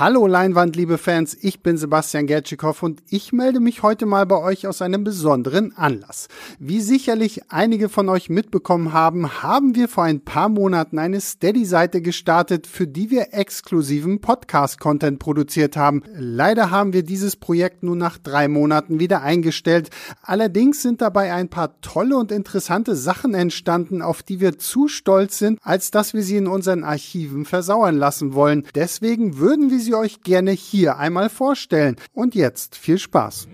Hallo Leinwand, liebe Fans, ich bin Sebastian Gertschikow und ich melde mich heute mal bei euch aus einem besonderen Anlass. Wie sicherlich einige von euch mitbekommen haben, haben wir vor ein paar Monaten eine Steady-Seite gestartet, für die wir exklusiven Podcast-Content produziert haben. Leider haben wir dieses Projekt nun nach drei Monaten wieder eingestellt. Allerdings sind dabei ein paar tolle und interessante Sachen entstanden, auf die wir zu stolz sind, als dass wir sie in unseren Archiven versauern lassen wollen. Deswegen würden wir sie euch gerne hier einmal vorstellen. Und jetzt viel Spaß.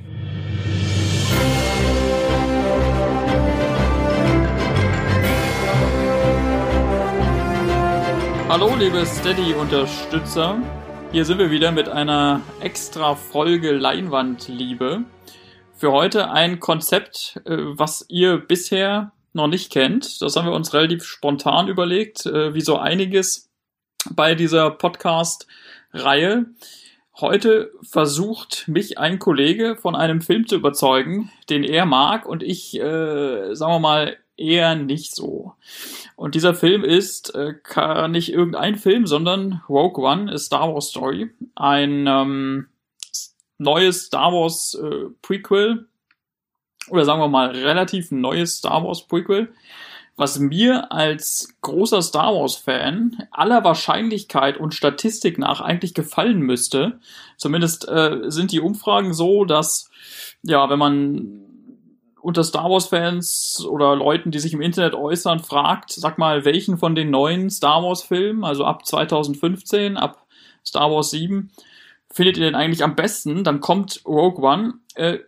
Hallo liebe Steady-Unterstützer, hier sind wir wieder mit einer extra Folge Leinwandliebe. Für heute ein Konzept, äh, was ihr bisher noch nicht kennt. Das haben wir uns relativ spontan überlegt, äh, wie so einiges bei dieser Podcast- Reihe. Heute versucht mich ein Kollege von einem Film zu überzeugen, den er mag und ich, äh, sagen wir mal, eher nicht so. Und dieser Film ist äh, nicht irgendein Film, sondern Rogue One, a Star Wars Story. Ein ähm, neues Star Wars äh, Prequel. Oder sagen wir mal relativ neues Star Wars Prequel was mir als großer Star Wars-Fan aller Wahrscheinlichkeit und Statistik nach eigentlich gefallen müsste. Zumindest äh, sind die Umfragen so, dass, ja, wenn man unter Star Wars-Fans oder Leuten, die sich im Internet äußern, fragt, sag mal, welchen von den neuen Star Wars-Filmen, also ab 2015, ab Star Wars 7, findet ihr denn eigentlich am besten? Dann kommt Rogue One. Äh,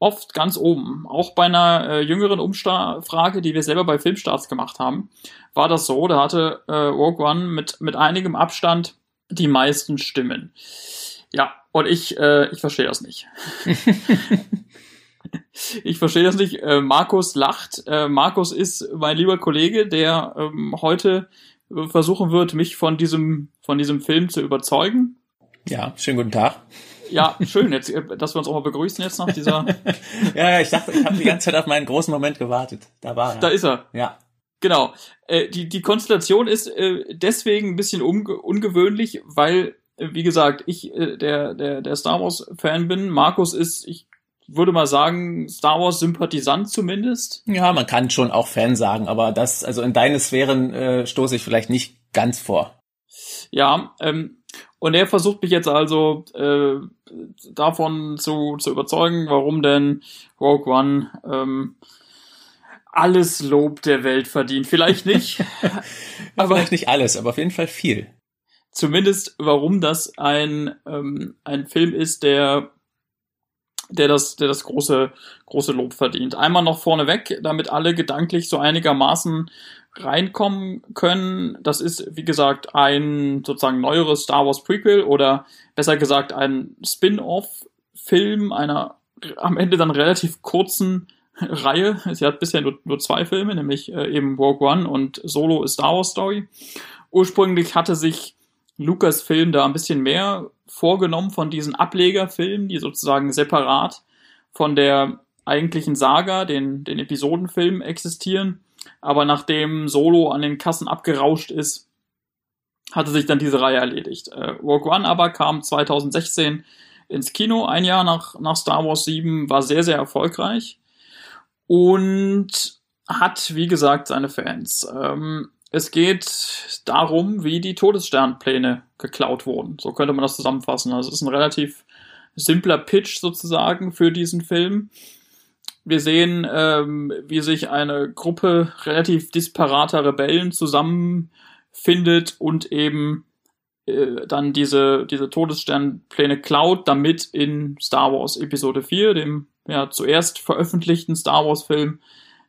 oft ganz oben. Auch bei einer äh, jüngeren Umfrage, die wir selber bei Filmstarts gemacht haben, war das so. Da hatte äh, Rogue One mit, mit einigem Abstand die meisten Stimmen. Ja, und ich, äh, ich verstehe das nicht. ich verstehe das nicht. Äh, Markus lacht. Äh, Markus ist mein lieber Kollege, der ähm, heute versuchen wird, mich von diesem, von diesem Film zu überzeugen. Ja, schönen guten Tag. Ja, schön, jetzt, dass wir uns auch mal begrüßen jetzt nach dieser. ja, ich dachte, ich habe die ganze Zeit auf meinen großen Moment gewartet. Da war er. Da ist er. Ja. Genau. Äh, die, die Konstellation ist äh, deswegen ein bisschen unge ungewöhnlich, weil, äh, wie gesagt, ich äh, der, der, der Star Wars-Fan bin. Markus ist, ich würde mal sagen, Star Wars-Sympathisant zumindest. Ja, man kann schon auch Fan sagen, aber das, also in deine Sphären äh, stoße ich vielleicht nicht ganz vor. Ja, ähm, und er versucht mich jetzt also äh, davon zu, zu überzeugen, warum denn Rogue One ähm, alles Lob der Welt verdient. Vielleicht nicht. aber Vielleicht nicht alles, aber auf jeden Fall viel. Zumindest, warum das ein, ähm, ein Film ist, der der das, der das große, große Lob verdient. Einmal noch vorneweg, damit alle gedanklich so einigermaßen reinkommen können. Das ist, wie gesagt, ein sozusagen neueres Star Wars Prequel oder besser gesagt ein Spin-off-Film einer am Ende dann relativ kurzen Reihe. Sie hat bisher nur, nur zwei Filme, nämlich äh, eben Rogue One und Solo ist Star Wars Story. Ursprünglich hatte sich Lucasfilm da ein bisschen mehr vorgenommen von diesen Ablegerfilmen, die sozusagen separat von der eigentlichen Saga, den, den Episodenfilmen existieren. Aber nachdem Solo an den Kassen abgerauscht ist, hatte sich dann diese Reihe erledigt. Äh, Rogue One aber kam 2016 ins Kino, ein Jahr nach, nach Star Wars 7, war sehr, sehr erfolgreich und hat, wie gesagt, seine Fans. Ähm, es geht darum, wie die Todessternpläne geklaut wurden. So könnte man das zusammenfassen. Also es ist ein relativ simpler Pitch sozusagen für diesen Film. Wir sehen, ähm, wie sich eine Gruppe relativ disparater Rebellen zusammenfindet und eben äh, dann diese, diese Todessternpläne klaut, damit in Star Wars Episode 4, dem ja zuerst veröffentlichten Star Wars Film,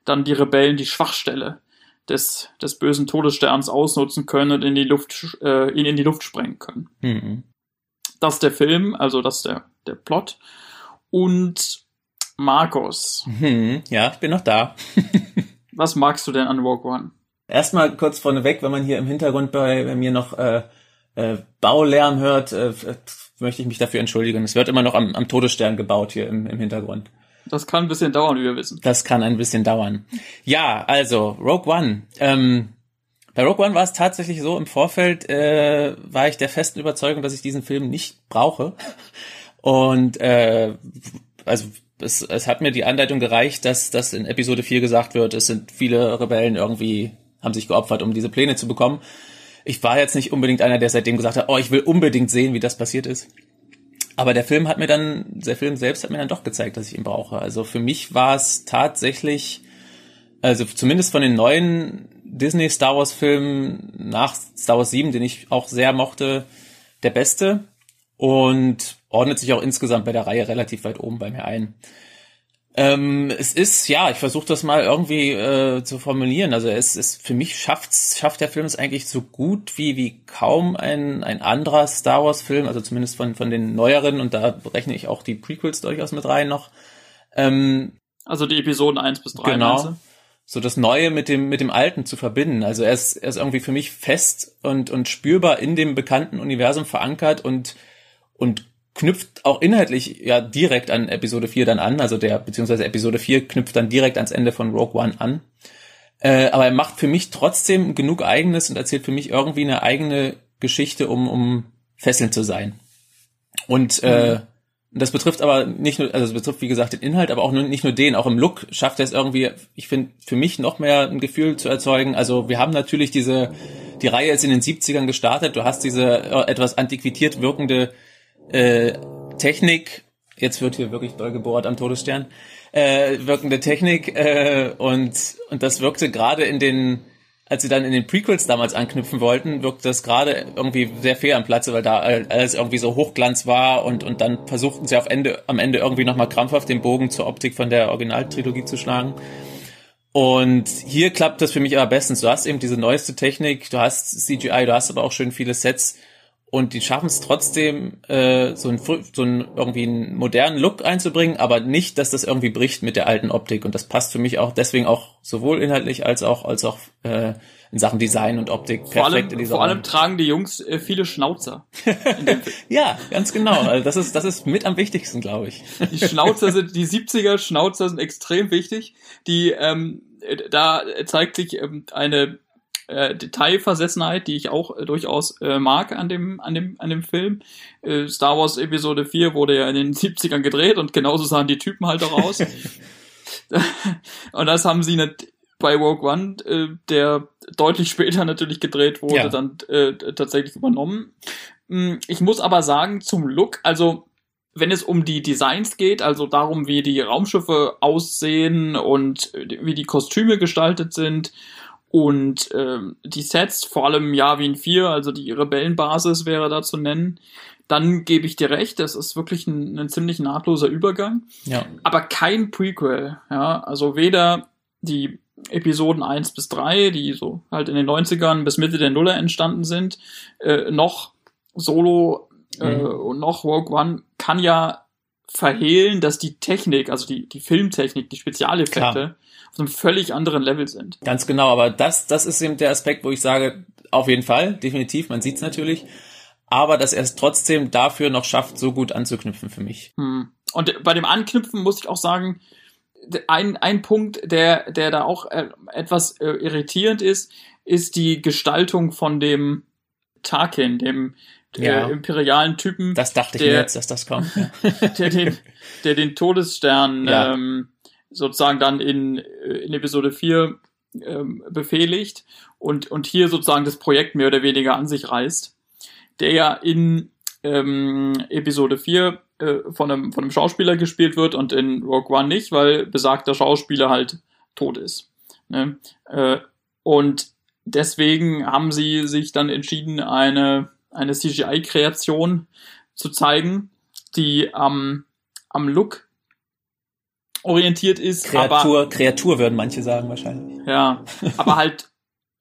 dann die Rebellen die Schwachstelle des, des bösen Todessterns ausnutzen können und in die Luft, äh, ihn in die Luft sprengen können. Mhm. Das ist der Film, also das ist der, der Plot. Und Markus. Mhm, ja, ich bin noch da. Was magst du denn an Rogue One? Erstmal kurz vorneweg, wenn man hier im Hintergrund bei, bei mir noch äh, äh, Baulärm hört, äh, möchte ich mich dafür entschuldigen. Es wird immer noch am, am Todesstern gebaut hier im, im Hintergrund. Das kann ein bisschen dauern, wie wir wissen. Das kann ein bisschen dauern. Ja, also Rogue One. Ähm, Bei Rogue One war es tatsächlich so, im Vorfeld äh, war ich der festen Überzeugung, dass ich diesen Film nicht brauche. Und äh, also es, es hat mir die Anleitung gereicht, dass dass in Episode 4 gesagt wird, es sind viele Rebellen irgendwie, haben sich geopfert, um diese Pläne zu bekommen. Ich war jetzt nicht unbedingt einer, der seitdem gesagt hat, oh, ich will unbedingt sehen, wie das passiert ist. Aber der Film hat mir dann, der Film selbst hat mir dann doch gezeigt, dass ich ihn brauche. Also für mich war es tatsächlich, also zumindest von den neuen Disney Star Wars Filmen nach Star Wars 7, den ich auch sehr mochte, der beste und ordnet sich auch insgesamt bei der Reihe relativ weit oben bei mir ein. Ähm, es ist, ja, ich versuche das mal irgendwie äh, zu formulieren. Also es ist für mich schafft schafft der Film es eigentlich so gut wie wie kaum ein ein anderer Star Wars Film, also zumindest von von den neueren und da rechne ich auch die Prequels durchaus mit rein noch. Ähm, also die Episoden 1 bis 3. Genau. So das Neue mit dem mit dem Alten zu verbinden. Also er ist er ist irgendwie für mich fest und und spürbar in dem bekannten Universum verankert und und knüpft auch inhaltlich ja direkt an Episode 4 dann an, also der, beziehungsweise Episode 4 knüpft dann direkt ans Ende von Rogue One an. Äh, aber er macht für mich trotzdem genug eigenes und erzählt für mich irgendwie eine eigene Geschichte, um, um fesselnd zu sein. Und äh, mhm. das betrifft aber nicht nur, also es betrifft wie gesagt den Inhalt, aber auch nur, nicht nur den, auch im Look schafft er es irgendwie, ich finde, für mich noch mehr ein Gefühl zu erzeugen. Also wir haben natürlich diese, die Reihe ist in den 70ern gestartet, du hast diese äh, etwas antiquiert wirkende äh, Technik, jetzt wird hier wirklich doll gebohrt am Todesstern, äh, wirkende Technik äh, und, und das wirkte gerade in den, als sie dann in den Prequels damals anknüpfen wollten, wirkte das gerade irgendwie sehr fair am Platze, weil da alles irgendwie so Hochglanz war und, und dann versuchten sie auf Ende, am Ende irgendwie nochmal krampfhaft den Bogen zur Optik von der Originaltrilogie zu schlagen. Und hier klappt das für mich aber bestens. Du hast eben diese neueste Technik, du hast CGI, du hast aber auch schön viele Sets und die schaffen es trotzdem, äh, so, ein, so ein irgendwie einen modernen Look einzubringen, aber nicht, dass das irgendwie bricht mit der alten Optik. Und das passt für mich auch deswegen auch sowohl inhaltlich als auch als auch äh, in Sachen Design und Optik vor perfekt allem, in dieser Vor allem tragen die Jungs äh, viele Schnauzer. ja, ganz genau. Also das ist das ist mit am wichtigsten, glaube ich. die Schnauzer sind die 70er Schnauzer sind extrem wichtig. Die ähm, da zeigt sich ähm, eine äh, Detailversessenheit, die ich auch äh, durchaus äh, mag an dem, an dem, an dem Film. Äh, Star Wars Episode 4 wurde ja in den 70ern gedreht und genauso sahen die Typen halt auch aus. und das haben sie nicht bei Rogue One, äh, der deutlich später natürlich gedreht wurde, ja. dann äh, tatsächlich übernommen. Hm, ich muss aber sagen, zum Look, also wenn es um die Designs geht, also darum, wie die Raumschiffe aussehen und äh, wie die Kostüme gestaltet sind und ähm, die Sets, vor allem Yavin 4, also die Rebellenbasis wäre da zu nennen, dann gebe ich dir recht, das ist wirklich ein, ein ziemlich nahtloser Übergang. Ja. Aber kein Prequel, ja. Also weder die Episoden 1 bis 3, die so halt in den 90ern bis Mitte der Nuller entstanden sind, äh, noch Solo äh, mhm. und noch Rogue One kann ja verhehlen, dass die Technik, also die, die Filmtechnik, die Spezialeffekte, Klar auf einem völlig anderen Level sind. Ganz genau, aber das, das ist eben der Aspekt, wo ich sage, auf jeden Fall, definitiv, man sieht es natürlich, aber dass er es trotzdem dafür noch schafft, so gut anzuknüpfen für mich. Hm. Und bei dem Anknüpfen muss ich auch sagen, ein, ein Punkt, der, der da auch äh, etwas äh, irritierend ist, ist die Gestaltung von dem Tarkin, dem ja. äh, imperialen Typen. Das dachte ich der, mir jetzt, dass das kommt. Ja. der, den, der den Todesstern ja. ähm, sozusagen dann in, äh, in Episode 4 ähm, befehligt und, und hier sozusagen das Projekt mehr oder weniger an sich reißt, der ja in ähm, Episode 4 äh, von, einem, von einem Schauspieler gespielt wird und in Rogue One nicht, weil besagter Schauspieler halt tot ist. Ne? Äh, und deswegen haben sie sich dann entschieden, eine, eine CGI-Kreation zu zeigen, die am, am Look orientiert ist. Kreatur, aber, Kreatur würden manche sagen wahrscheinlich. Ja, aber halt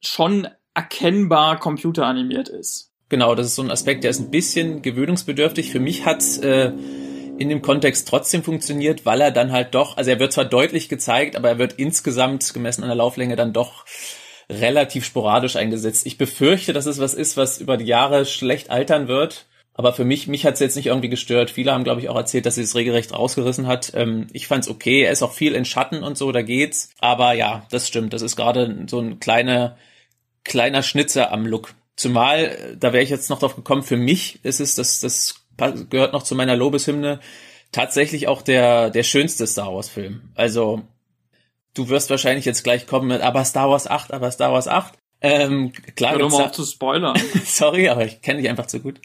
schon erkennbar computeranimiert ist. Genau, das ist so ein Aspekt, der ist ein bisschen gewöhnungsbedürftig. Für mich hat äh, in dem Kontext trotzdem funktioniert, weil er dann halt doch, also er wird zwar deutlich gezeigt, aber er wird insgesamt gemessen an der Lauflänge dann doch relativ sporadisch eingesetzt. Ich befürchte, dass es was ist, was über die Jahre schlecht altern wird aber für mich, mich hat es jetzt nicht irgendwie gestört. Viele haben, glaube ich, auch erzählt, dass sie es regelrecht rausgerissen hat. Ähm, ich fand's okay. Er ist auch viel in Schatten und so, da geht's. Aber ja, das stimmt. Das ist gerade so ein kleiner kleiner Schnitzer am Look. Zumal, da wäre ich jetzt noch drauf gekommen, für mich ist es, das, das gehört noch zu meiner Lobeshymne, tatsächlich auch der, der schönste Star Wars Film. Also, du wirst wahrscheinlich jetzt gleich kommen mit, aber Star Wars 8, aber Star Wars 8. Ähm, klar Hör gibt's mal da, auf zu spoilern. sorry, aber ich kenne dich einfach zu gut.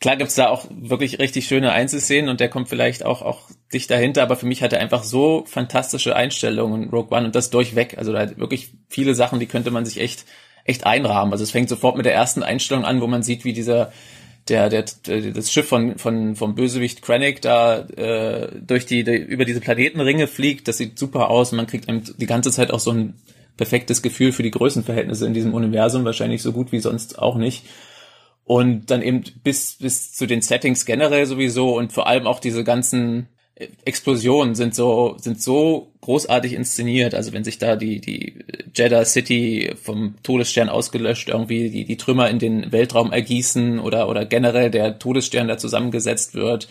Klar gibt's da auch wirklich richtig schöne Einzelszenen und der kommt vielleicht auch, auch dicht dahinter, aber für mich hat er einfach so fantastische Einstellungen Rogue One und das durchweg. Also da hat wirklich viele Sachen, die könnte man sich echt, echt einrahmen. Also es fängt sofort mit der ersten Einstellung an, wo man sieht, wie dieser der, der, der das Schiff von, von vom Bösewicht Krennic da äh, durch die, die über diese Planetenringe fliegt, das sieht super aus. Und man kriegt die ganze Zeit auch so ein perfektes Gefühl für die Größenverhältnisse in diesem Universum, wahrscheinlich so gut wie sonst auch nicht. Und dann eben bis, bis zu den Settings generell sowieso und vor allem auch diese ganzen Explosionen sind so, sind so großartig inszeniert. Also wenn sich da die, die Jeddah City vom Todesstern ausgelöscht irgendwie die, die Trümmer in den Weltraum ergießen oder, oder generell der Todesstern da zusammengesetzt wird,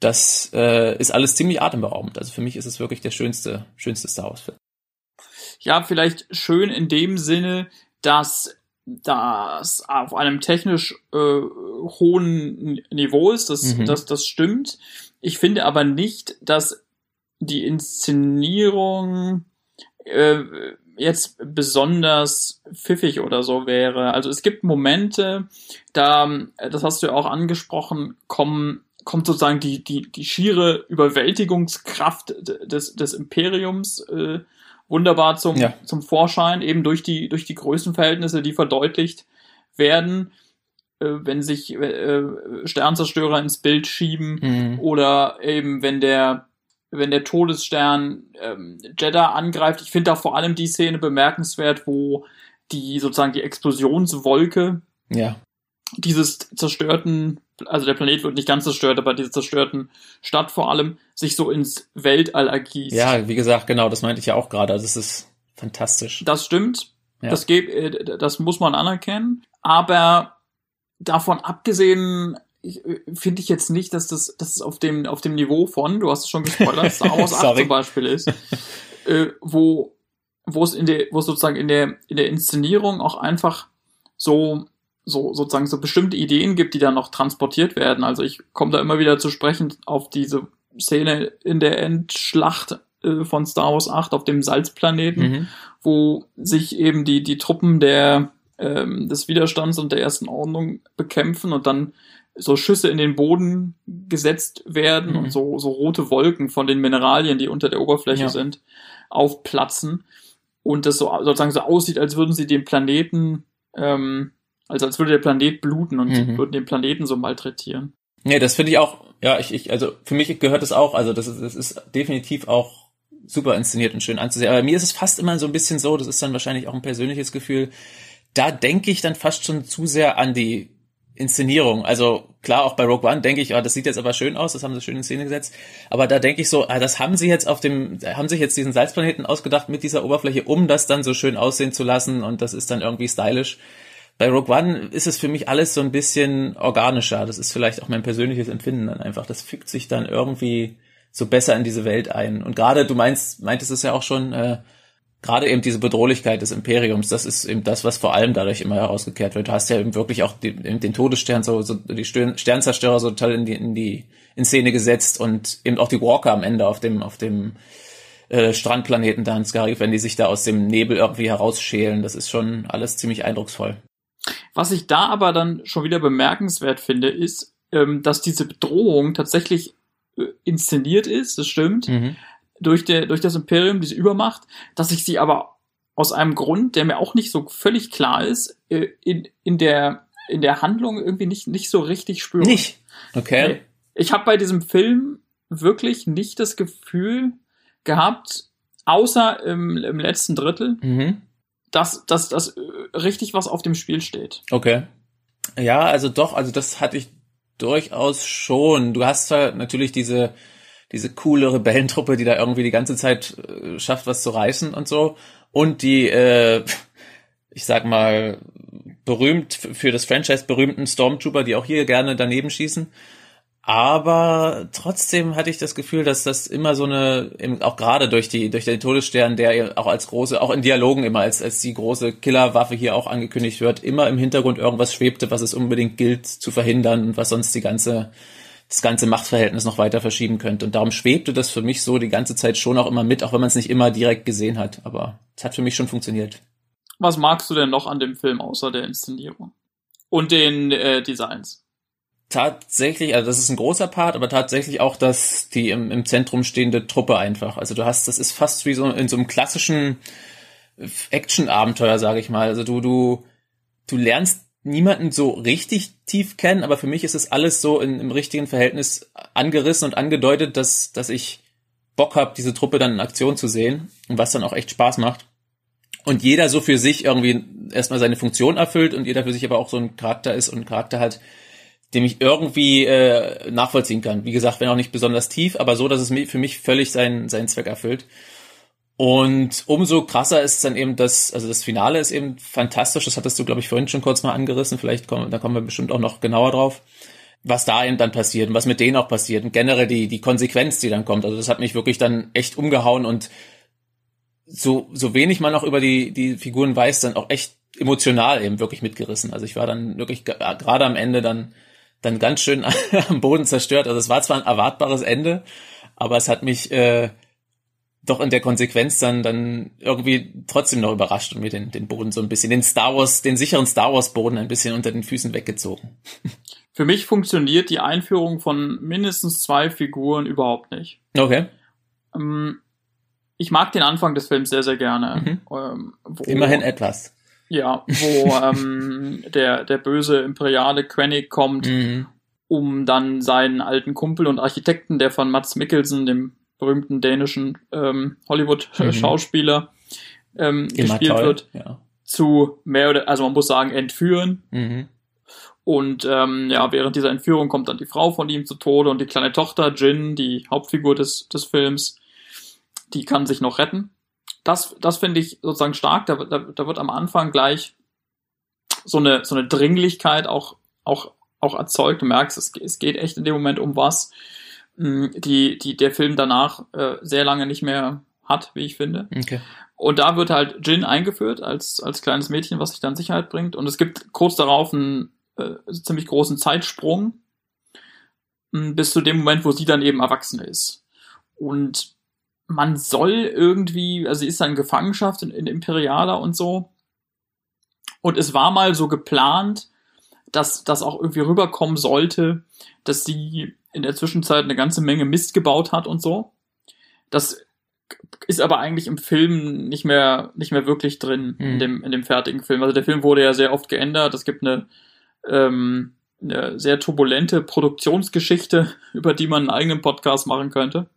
das äh, ist alles ziemlich atemberaubend. Also für mich ist es wirklich der schönste, schönste Star Wars Film. Ja, vielleicht schön in dem Sinne, dass das auf einem technisch äh, hohen Niveau ist, das, Mhm. das, das stimmt. Ich finde aber nicht, dass die Inszenierung äh, jetzt besonders pfiffig oder so wäre. Also es gibt Momente, da, das hast du ja auch angesprochen, kommen kommt sozusagen die, die, die schiere Überwältigungskraft des, des Imperiums äh, wunderbar zum, Ja. zum Vorschein, eben durch die, durch die Größenverhältnisse, die verdeutlicht werden, äh, wenn sich äh, Sternzerstörer ins Bild schieben Mhm. oder eben wenn der wenn der Todesstern ähm, Jeddah angreift. Ich finde da vor allem die Szene bemerkenswert, wo die sozusagen die Explosionswolke Ja. dieses zerstörten, also der Planet wird nicht ganz zerstört, aber diese zerstörten Stadt vor allem sich so ins Weltall ergießt. Ja, wie gesagt, genau, das meinte ich ja auch gerade. Also es ist fantastisch. Das stimmt. Ja. Das, geht, äh, das muss man anerkennen. Aber davon abgesehen äh, finde ich jetzt nicht, dass das, dass es auf dem, auf dem Niveau von, du hast es schon gespoilert, Star Wars 8 Sorry. zum Beispiel ist, äh, wo, wo es in der, wo es sozusagen in der, in der Inszenierung auch einfach so, so sozusagen so bestimmte Ideen gibt, die dann noch transportiert werden. Also ich komme da immer wieder zu sprechen auf diese Szene in der Endschlacht äh, von Star Wars 8 auf dem Salzplaneten Mhm. wo sich eben die, die Truppen der, ähm, des Widerstands und der ersten Ordnung bekämpfen und dann so Schüsse in den Boden gesetzt werden Mhm. und so, so rote Wolken von den Mineralien, die unter der Oberfläche Ja. sind, aufplatzen und das so sozusagen so aussieht, als würden sie den Planeten, ähm, also als würde der Planet bluten und Mhm. würden den Planeten so malträtieren. Nee, das finde ich auch, ja, ich, ich, also für mich gehört es auch, also das ist, das ist definitiv auch super inszeniert und schön anzusehen. Aber mir ist es fast immer so ein bisschen so, das ist dann wahrscheinlich auch ein persönliches Gefühl, da denke ich dann fast schon zu sehr an die Inszenierung. Also klar, auch bei Rogue One denke ich, ah, das sieht jetzt aber schön aus, das haben sie schön in Szene gesetzt. Aber da denke ich so, ah, das haben sie jetzt auf dem, haben sich jetzt diesen Salzplaneten ausgedacht mit dieser Oberfläche, um das dann so schön aussehen zu lassen und das ist dann irgendwie stylisch. Bei Rogue One ist es für mich alles so ein bisschen organischer. Das ist vielleicht auch mein persönliches Empfinden dann einfach. Das fügt sich dann irgendwie so besser in diese Welt ein. Und gerade, du meinst, meintest es ja auch schon, äh, gerade eben diese Bedrohlichkeit des Imperiums, das ist eben das, was vor allem dadurch immer herausgekehrt wird. Du hast ja eben wirklich auch den, eben den Todesstern, so, so die Stern- Sternzerstörer so toll in die, in die in Szene gesetzt und eben auch die Walker am Ende auf dem, auf dem äh, Strandplaneten da in Scarif, wenn die sich da aus dem Nebel irgendwie herausschälen. Das ist schon alles ziemlich eindrucksvoll. Was ich da aber dann schon wieder bemerkenswert finde, ist, ähm, dass diese Bedrohung tatsächlich äh, inszeniert ist, das stimmt, Mhm. Durch, der, durch das Imperium, diese Übermacht, dass ich sie aber aus einem Grund, der mir auch nicht so völlig klar ist, äh, in, in, der, in der Handlung irgendwie nicht, nicht so richtig spüre. Nicht. Okay. Ich habe bei diesem Film wirklich nicht das Gefühl gehabt, außer im, im letzten Drittel, Mhm. dass, dass, dass äh, richtig was auf dem Spiel steht. Okay. Ja, also doch, also das hatte ich durchaus schon. Du hast zwar natürlich diese, diese coole Rebellentruppe, die da irgendwie die ganze Zeit äh, schafft, was zu reißen und so. Und die, äh, ich sag mal, berühmt, für das Franchise berühmten Stormtrooper, die auch hier gerne daneben schießen. aber trotzdem hatte ich das Gefühl, dass das immer so eine, auch gerade durch die, durch den Todesstern, der auch als große, auch in Dialogen immer als, als die große Killerwaffe hier auch angekündigt wird, immer im Hintergrund irgendwas schwebte, was es unbedingt gilt zu verhindern und was sonst die ganze, das ganze Machtverhältnis noch weiter verschieben könnte. Und darum schwebte das für mich so die ganze Zeit schon auch immer mit, auch wenn man es nicht immer direkt gesehen hat. Aber es hat für mich schon funktioniert. Was magst du denn noch an dem Film außer der Inszenierung? Und den äh, Designs? tatsächlich, also das ist ein großer Part, aber tatsächlich auch das, die im, im Zentrum stehende Truppe einfach. Also du hast, das ist fast wie so in so einem klassischen Action-Abenteuer, sage ich mal. Also du, du, du lernst niemanden so richtig tief kennen, aber für mich ist es alles so in, im richtigen Verhältnis angerissen und angedeutet, dass, dass ich Bock habe, diese Truppe dann in Aktion zu sehen und was dann auch echt Spaß macht. Und jeder so für sich irgendwie erstmal seine Funktion erfüllt und jeder für sich aber auch so ein Charakter ist und Charakter hat, dem ich irgendwie äh, nachvollziehen kann. Wie gesagt, wenn auch nicht besonders tief, aber so, dass es für mich völlig seinen, seinen Zweck erfüllt. Und umso krasser ist dann eben das, also das Finale ist eben fantastisch. Das hattest du, glaube ich, vorhin schon kurz mal angerissen. Vielleicht kommen, da kommen wir bestimmt auch noch genauer drauf, was da eben dann passiert und was mit denen auch passiert und generell die, die Konsequenz, die dann kommt. Also das hat mich wirklich dann echt umgehauen und so, so wenig man auch über die, die Figuren weiß, dann auch echt emotional eben wirklich mitgerissen. Also ich war dann wirklich gerade am Ende dann dann ganz schön am Boden zerstört. Also es war zwar ein erwartbares Ende, aber es hat mich äh, doch in der Konsequenz dann dann irgendwie trotzdem noch überrascht und mir den, den Boden so ein bisschen, den Star Wars, den sicheren Star Wars Boden ein bisschen unter den Füßen weggezogen. Für mich funktioniert die Einführung von mindestens zwei Figuren überhaupt nicht. Okay. Ähm, ich mag den Anfang des Films sehr, sehr gerne. Mhm. Ähm, Immerhin etwas. Ja, wo ähm, der, der böse imperiale Quenig kommt, mhm. um dann seinen alten Kumpel und Architekten, der von Mats Mikkelsen, dem berühmten dänischen ähm, Hollywood-Schauspieler, mhm. ähm, gespielt toll. wird, ja. zu mehr oder, also man muss sagen, entführen. Mhm. Und ähm, ja, während dieser Entführung kommt dann die Frau von ihm zu Tode und die kleine Tochter, Jin, die Hauptfigur des, des Films, die kann sich noch retten das, das finde ich sozusagen stark. Da, da, da wird am Anfang gleich so eine, so eine Dringlichkeit auch, auch, auch erzeugt. Du merkst, es, es geht echt in dem Moment um was, die, die der Film danach äh, sehr lange nicht mehr hat, wie ich finde. Okay. Und da wird halt Jin eingeführt als, als kleines Mädchen, was sich dann Sicherheit bringt. Und es gibt kurz darauf einen äh, ziemlich großen Zeitsprung bis zu dem Moment, wo sie dann eben erwachsen ist. Und man soll irgendwie, also sie ist dann in Gefangenschaft in, in Imperialer und so. Und es war mal so geplant, dass das auch irgendwie rüberkommen sollte, dass sie in der Zwischenzeit eine ganze Menge Mist gebaut hat und so. Das ist aber eigentlich im Film nicht mehr, nicht mehr wirklich drin, mhm. in, dem, in dem fertigen Film. Also der Film wurde ja sehr oft geändert. Es gibt eine, ähm, eine sehr turbulente Produktionsgeschichte, über die man einen eigenen Podcast machen könnte.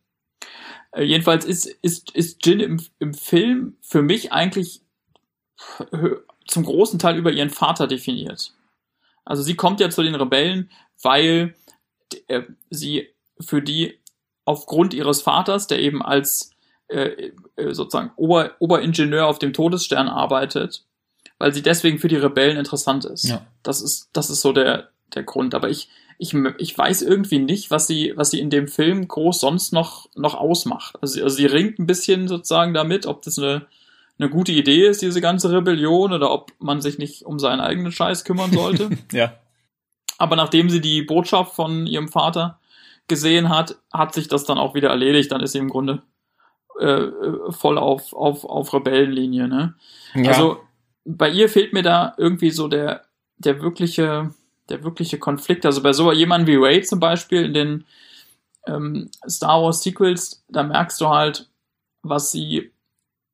Äh, jedenfalls ist, ist, ist Jin im, im Film für mich eigentlich zum großen Teil über ihren Vater definiert. Also sie kommt ja zu den Rebellen, weil äh, sie für die aufgrund ihres Vaters, der eben als äh, äh, sozusagen Ober, Oberingenieur auf dem Todesstern arbeitet, weil sie deswegen für die Rebellen interessant ist. Ja. Das ist, das ist so der, der Grund. Aber ich, ich, ich weiß irgendwie nicht, was sie, was sie in dem Film groß sonst noch, noch ausmacht. Also, also sie ringt ein bisschen sozusagen damit, ob das eine, eine gute Idee ist, diese ganze Rebellion, oder ob man sich nicht um seinen eigenen Scheiß kümmern sollte. ja. Aber nachdem sie die Botschaft von ihrem Vater gesehen hat, hat sich das dann auch wieder erledigt. Dann ist sie im Grunde äh, äh voll auf, auf, auf Rebellenlinie. Ne? Ja. Also bei ihr fehlt mir da irgendwie so der, der wirkliche, der wirkliche Konflikt. Also bei so jemandem wie Ray zum Beispiel in den ähm, Star Wars Sequels, da merkst du halt, was sie,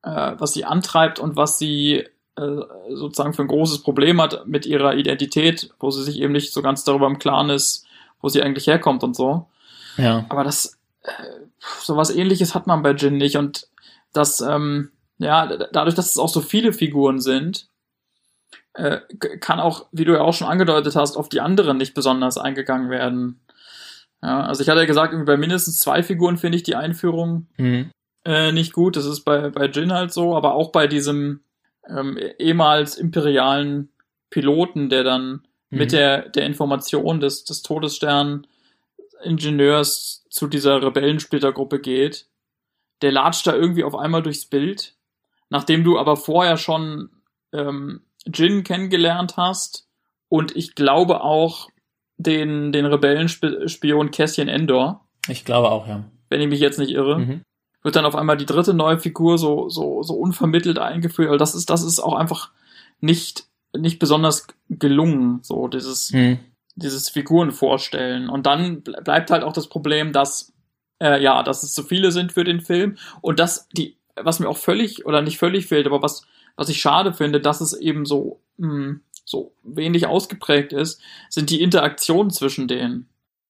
äh, was sie antreibt und was sie sozusagen für ein großes Problem hat mit ihrer Identität, wo sie sich eben nicht so ganz darüber im Klaren ist, wo sie eigentlich herkommt und so. Ja. Aber das, äh, sowas ähnliches hat man bei Jin nicht und das, ähm, ja, dadurch, dass es auch so viele Figuren sind, äh, kann auch, wie du ja auch schon angedeutet hast, auf die anderen nicht besonders eingegangen werden. Ja, also ich hatte ja gesagt, bei mindestens zwei Figuren finde ich die Einführung mhm. äh, nicht gut. Das ist bei, bei Jin halt so, aber auch bei diesem ähm, ehemals imperialen Piloten, der dann mhm. mit der, der Information des, des Todesstern Ingenieurs zu dieser Rebellensplittergruppe geht, der latscht da irgendwie auf einmal durchs Bild, nachdem du aber vorher schon ähm, Jin kennengelernt hast und ich glaube auch den, den Rebellenspion Cassian Endor. Ich glaube auch, ja. Wenn ich mich jetzt nicht irre. Mhm. Wird dann auf einmal die dritte neue Figur so, so, so unvermittelt eingeführt. Also das ist, das ist auch einfach nicht, nicht besonders gelungen, so dieses, mhm. dieses Figuren vorstellen. Und dann bleibt halt auch das Problem, dass, äh, ja, dass es zu viele sind für den Film und dass die, was mir auch völlig oder nicht völlig fehlt, aber was, was ich schade finde, dass es eben so, mh, hm, so wenig ausgeprägt ist, sind die Interaktionen zwischen denen.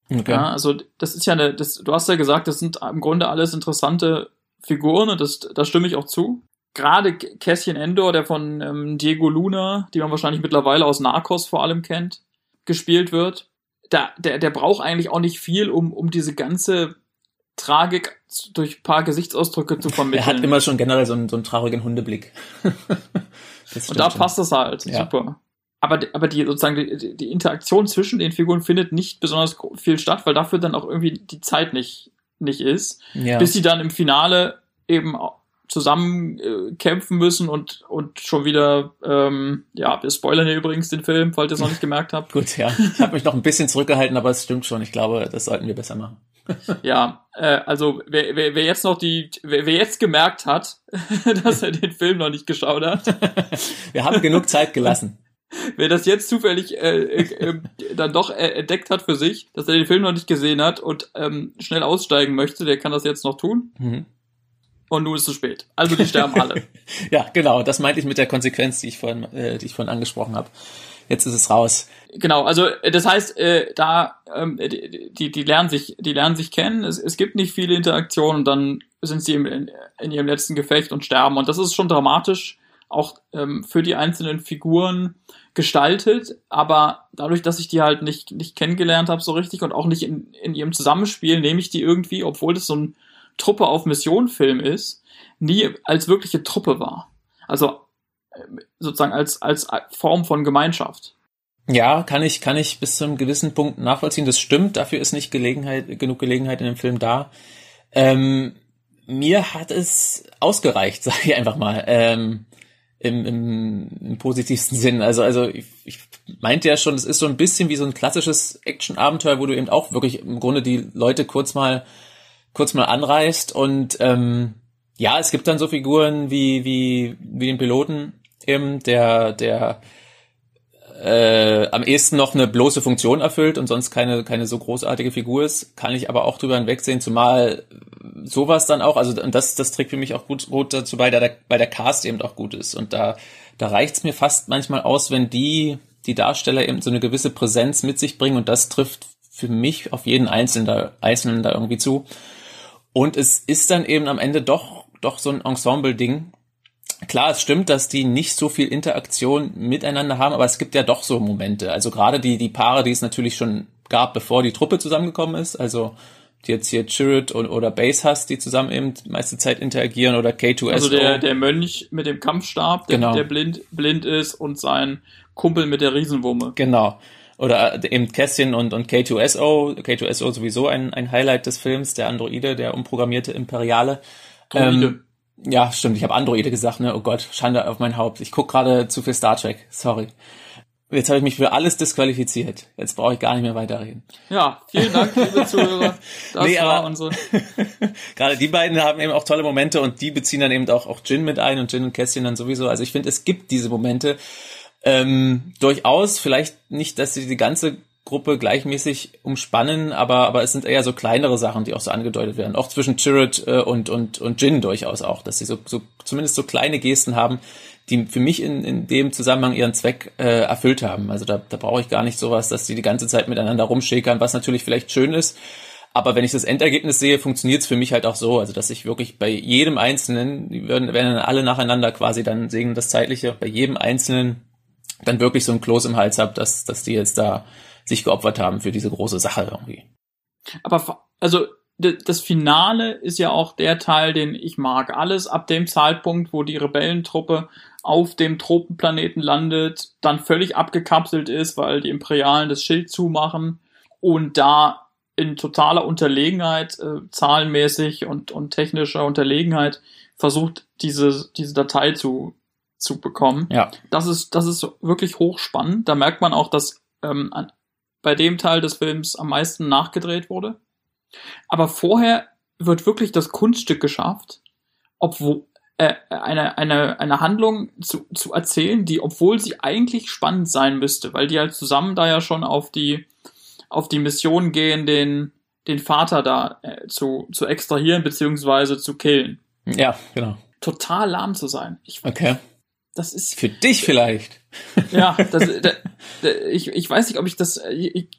Okay. Ja, also das ist ja eine, das, du hast ja gesagt, das sind im Grunde alles interessante Figuren und das, da stimme ich auch zu. Gerade Cassian Endor, der von ähm, Diego Luna, die man wahrscheinlich mittlerweile aus Narcos vor allem kennt, gespielt wird, da, der, der braucht eigentlich auch nicht viel, um, um diese ganze Tragik durch paar Gesichtsausdrücke zu vermitteln. Er hat immer schon generell so einen, so einen traurigen Hundeblick. und da schon. passt das halt, ja. super. Aber, aber die sozusagen die, die Interaktion zwischen den Figuren findet nicht besonders viel statt, weil dafür dann auch irgendwie die Zeit nicht, nicht ist. Ja. Bis sie dann im Finale eben zusammen äh, kämpfen müssen und, und schon wieder, ähm, ja, wir spoilern hier übrigens den Film, falls ihr es noch nicht gemerkt habt. Gut, ja. Ich habe mich noch ein bisschen zurückgehalten, aber es stimmt schon. Ich glaube, das sollten wir besser machen. ja, äh, also wer, wer, wer jetzt noch die, wer, wer jetzt gemerkt hat, dass er den Film noch nicht geschaut hat. wir haben genug Zeit gelassen. Wer das jetzt zufällig äh, äh, äh, dann doch äh, entdeckt hat für sich, dass er den Film noch nicht gesehen hat und ähm, schnell aussteigen möchte, der kann das jetzt noch tun. Mhm. Und nun ist es zu spät. Also die sterben alle. ja, genau. Das meinte ich mit der Konsequenz, die ich vorhin, äh, die ich vorhin angesprochen habe. Jetzt ist es raus. Genau, also äh, das heißt, äh, da ähm, die, die, die lernen sich, die lernen sich kennen. Es, es gibt nicht viele Interaktionen und dann sind sie in, in ihrem letzten Gefecht und sterben. Und das ist schon dramatisch, auch ähm, für die einzelnen Figuren gestaltet. Aber dadurch, dass ich die halt nicht nicht kennengelernt habe so richtig und auch nicht in, in ihrem Zusammenspiel, nehme ich die irgendwie, obwohl das so ein Truppe auf Mission Film ist, nie als wirkliche Truppe war. Also äh, sozusagen als, als Form von Gemeinschaft. Ja, kann ich, kann ich bis zu einem gewissen Punkt nachvollziehen. Das stimmt. Dafür ist nicht Gelegenheit, genug Gelegenheit in dem Film da. Ähm, mir hat es ausgereicht, sage ich einfach mal. Ähm, im, im, im positivsten Sinn. Also, also ich, ich meinte ja schon, es ist so ein bisschen wie so ein klassisches Action-Abenteuer, wo du eben auch wirklich im Grunde die Leute kurz mal kurz mal anreißt und ähm, ja, es gibt dann so Figuren wie wie wie den Piloten eben, der der äh, am ehesten noch eine bloße Funktion erfüllt und sonst keine keine so großartige Figur ist, kann ich aber auch drüber hinwegsehen, zumal sowas dann auch, also das das trägt für mich auch gut, gut dazu bei, da der, bei der Cast eben auch gut ist und da da reicht's mir fast manchmal aus, wenn die die Darsteller eben so eine gewisse Präsenz mit sich bringen und das trifft für mich auf jeden Einzelnen da, Einzelnen da irgendwie zu. Und es ist dann eben am Ende doch, doch so ein Ensemble-Ding. Klar, es stimmt, dass die nicht so viel Interaktion miteinander haben, aber es gibt ja doch so Momente. Also gerade die, die Paare, die es natürlich schon gab, bevor die Truppe zusammengekommen ist. Also jetzt hier Chirrut oder Base hast, die zusammen eben die meiste Zeit interagieren oder K2SO. Also der, der Mönch mit dem Kampfstab, der, genau. der blind, blind ist und sein Kumpel mit der Riesenwumme. Genau oder äh, eben Kästchen und, und K2SO, K2SO sowieso ein, ein Highlight des Films, der Androide, der umprogrammierte Imperiale. Ähm, ja, stimmt, ich habe Androide gesagt, ne? Oh Gott, Schande auf mein Haupt. Ich guck gerade zu viel Star Trek, sorry. Jetzt habe ich mich für alles disqualifiziert. Jetzt brauche ich gar nicht mehr weiterreden. Ja, vielen Dank, liebe Zuhörer. Das nee, war unsere. Gerade die beiden haben eben auch tolle Momente und die beziehen dann eben auch, auch Jin mit ein und Jin und Kästchen dann sowieso. Also ich finde, es gibt diese Momente, ähm, durchaus, vielleicht nicht, dass sie die ganze Gruppe gleichmäßig umspannen, aber, aber es sind eher so kleinere Sachen, die auch so angedeutet werden. Auch zwischen Chirrut äh, und, und, und Jin durchaus auch, dass sie so, so zumindest so kleine Gesten haben, die für mich in, in dem Zusammenhang ihren Zweck äh, erfüllt haben. Also da, da brauche ich gar nicht sowas, dass sie die ganze Zeit miteinander rumschäkern, was natürlich vielleicht schön ist. Aber wenn ich das Endergebnis sehe, funktioniert es für mich halt auch so, also dass ich wirklich bei jedem Einzelnen, die werden, werden alle nacheinander quasi dann sehen, das Zeitliche, bei jedem Einzelnen dann wirklich so ein Kloß im Hals habe, dass, dass die jetzt da sich geopfert haben für diese große Sache irgendwie. Aber also das Finale ist ja auch der Teil, den ich mag. Alles ab dem Zeitpunkt, wo die Rebellentruppe auf dem Tropenplaneten landet, dann völlig abgekapselt ist, weil die Imperialen das Schild zumachen und da in totaler Unterlegenheit, äh, zahlenmäßig und, und technischer Unterlegenheit versucht, diese, diese Datei zu, zu bekommen. Ja. Das ist, das ist wirklich hochspannend. Da merkt man auch, dass ähm, an, bei dem Teil des Films am meisten nachgedreht wurde. Aber vorher wird wirklich das Kunststück geschafft, obwohl äh, eine, eine, eine Handlung zu, zu erzählen, die, obwohl sie eigentlich spannend sein müsste, weil die halt zusammen da ja schon auf die, auf die Mission gehen, den, den Vater da äh, zu, zu extrahieren beziehungsweise zu killen. Ja, genau. Total lahm zu sein. Ich, Okay. das ist Für dich vielleicht. ja, das, da, da, ich, ich weiß nicht, ob ich das ich,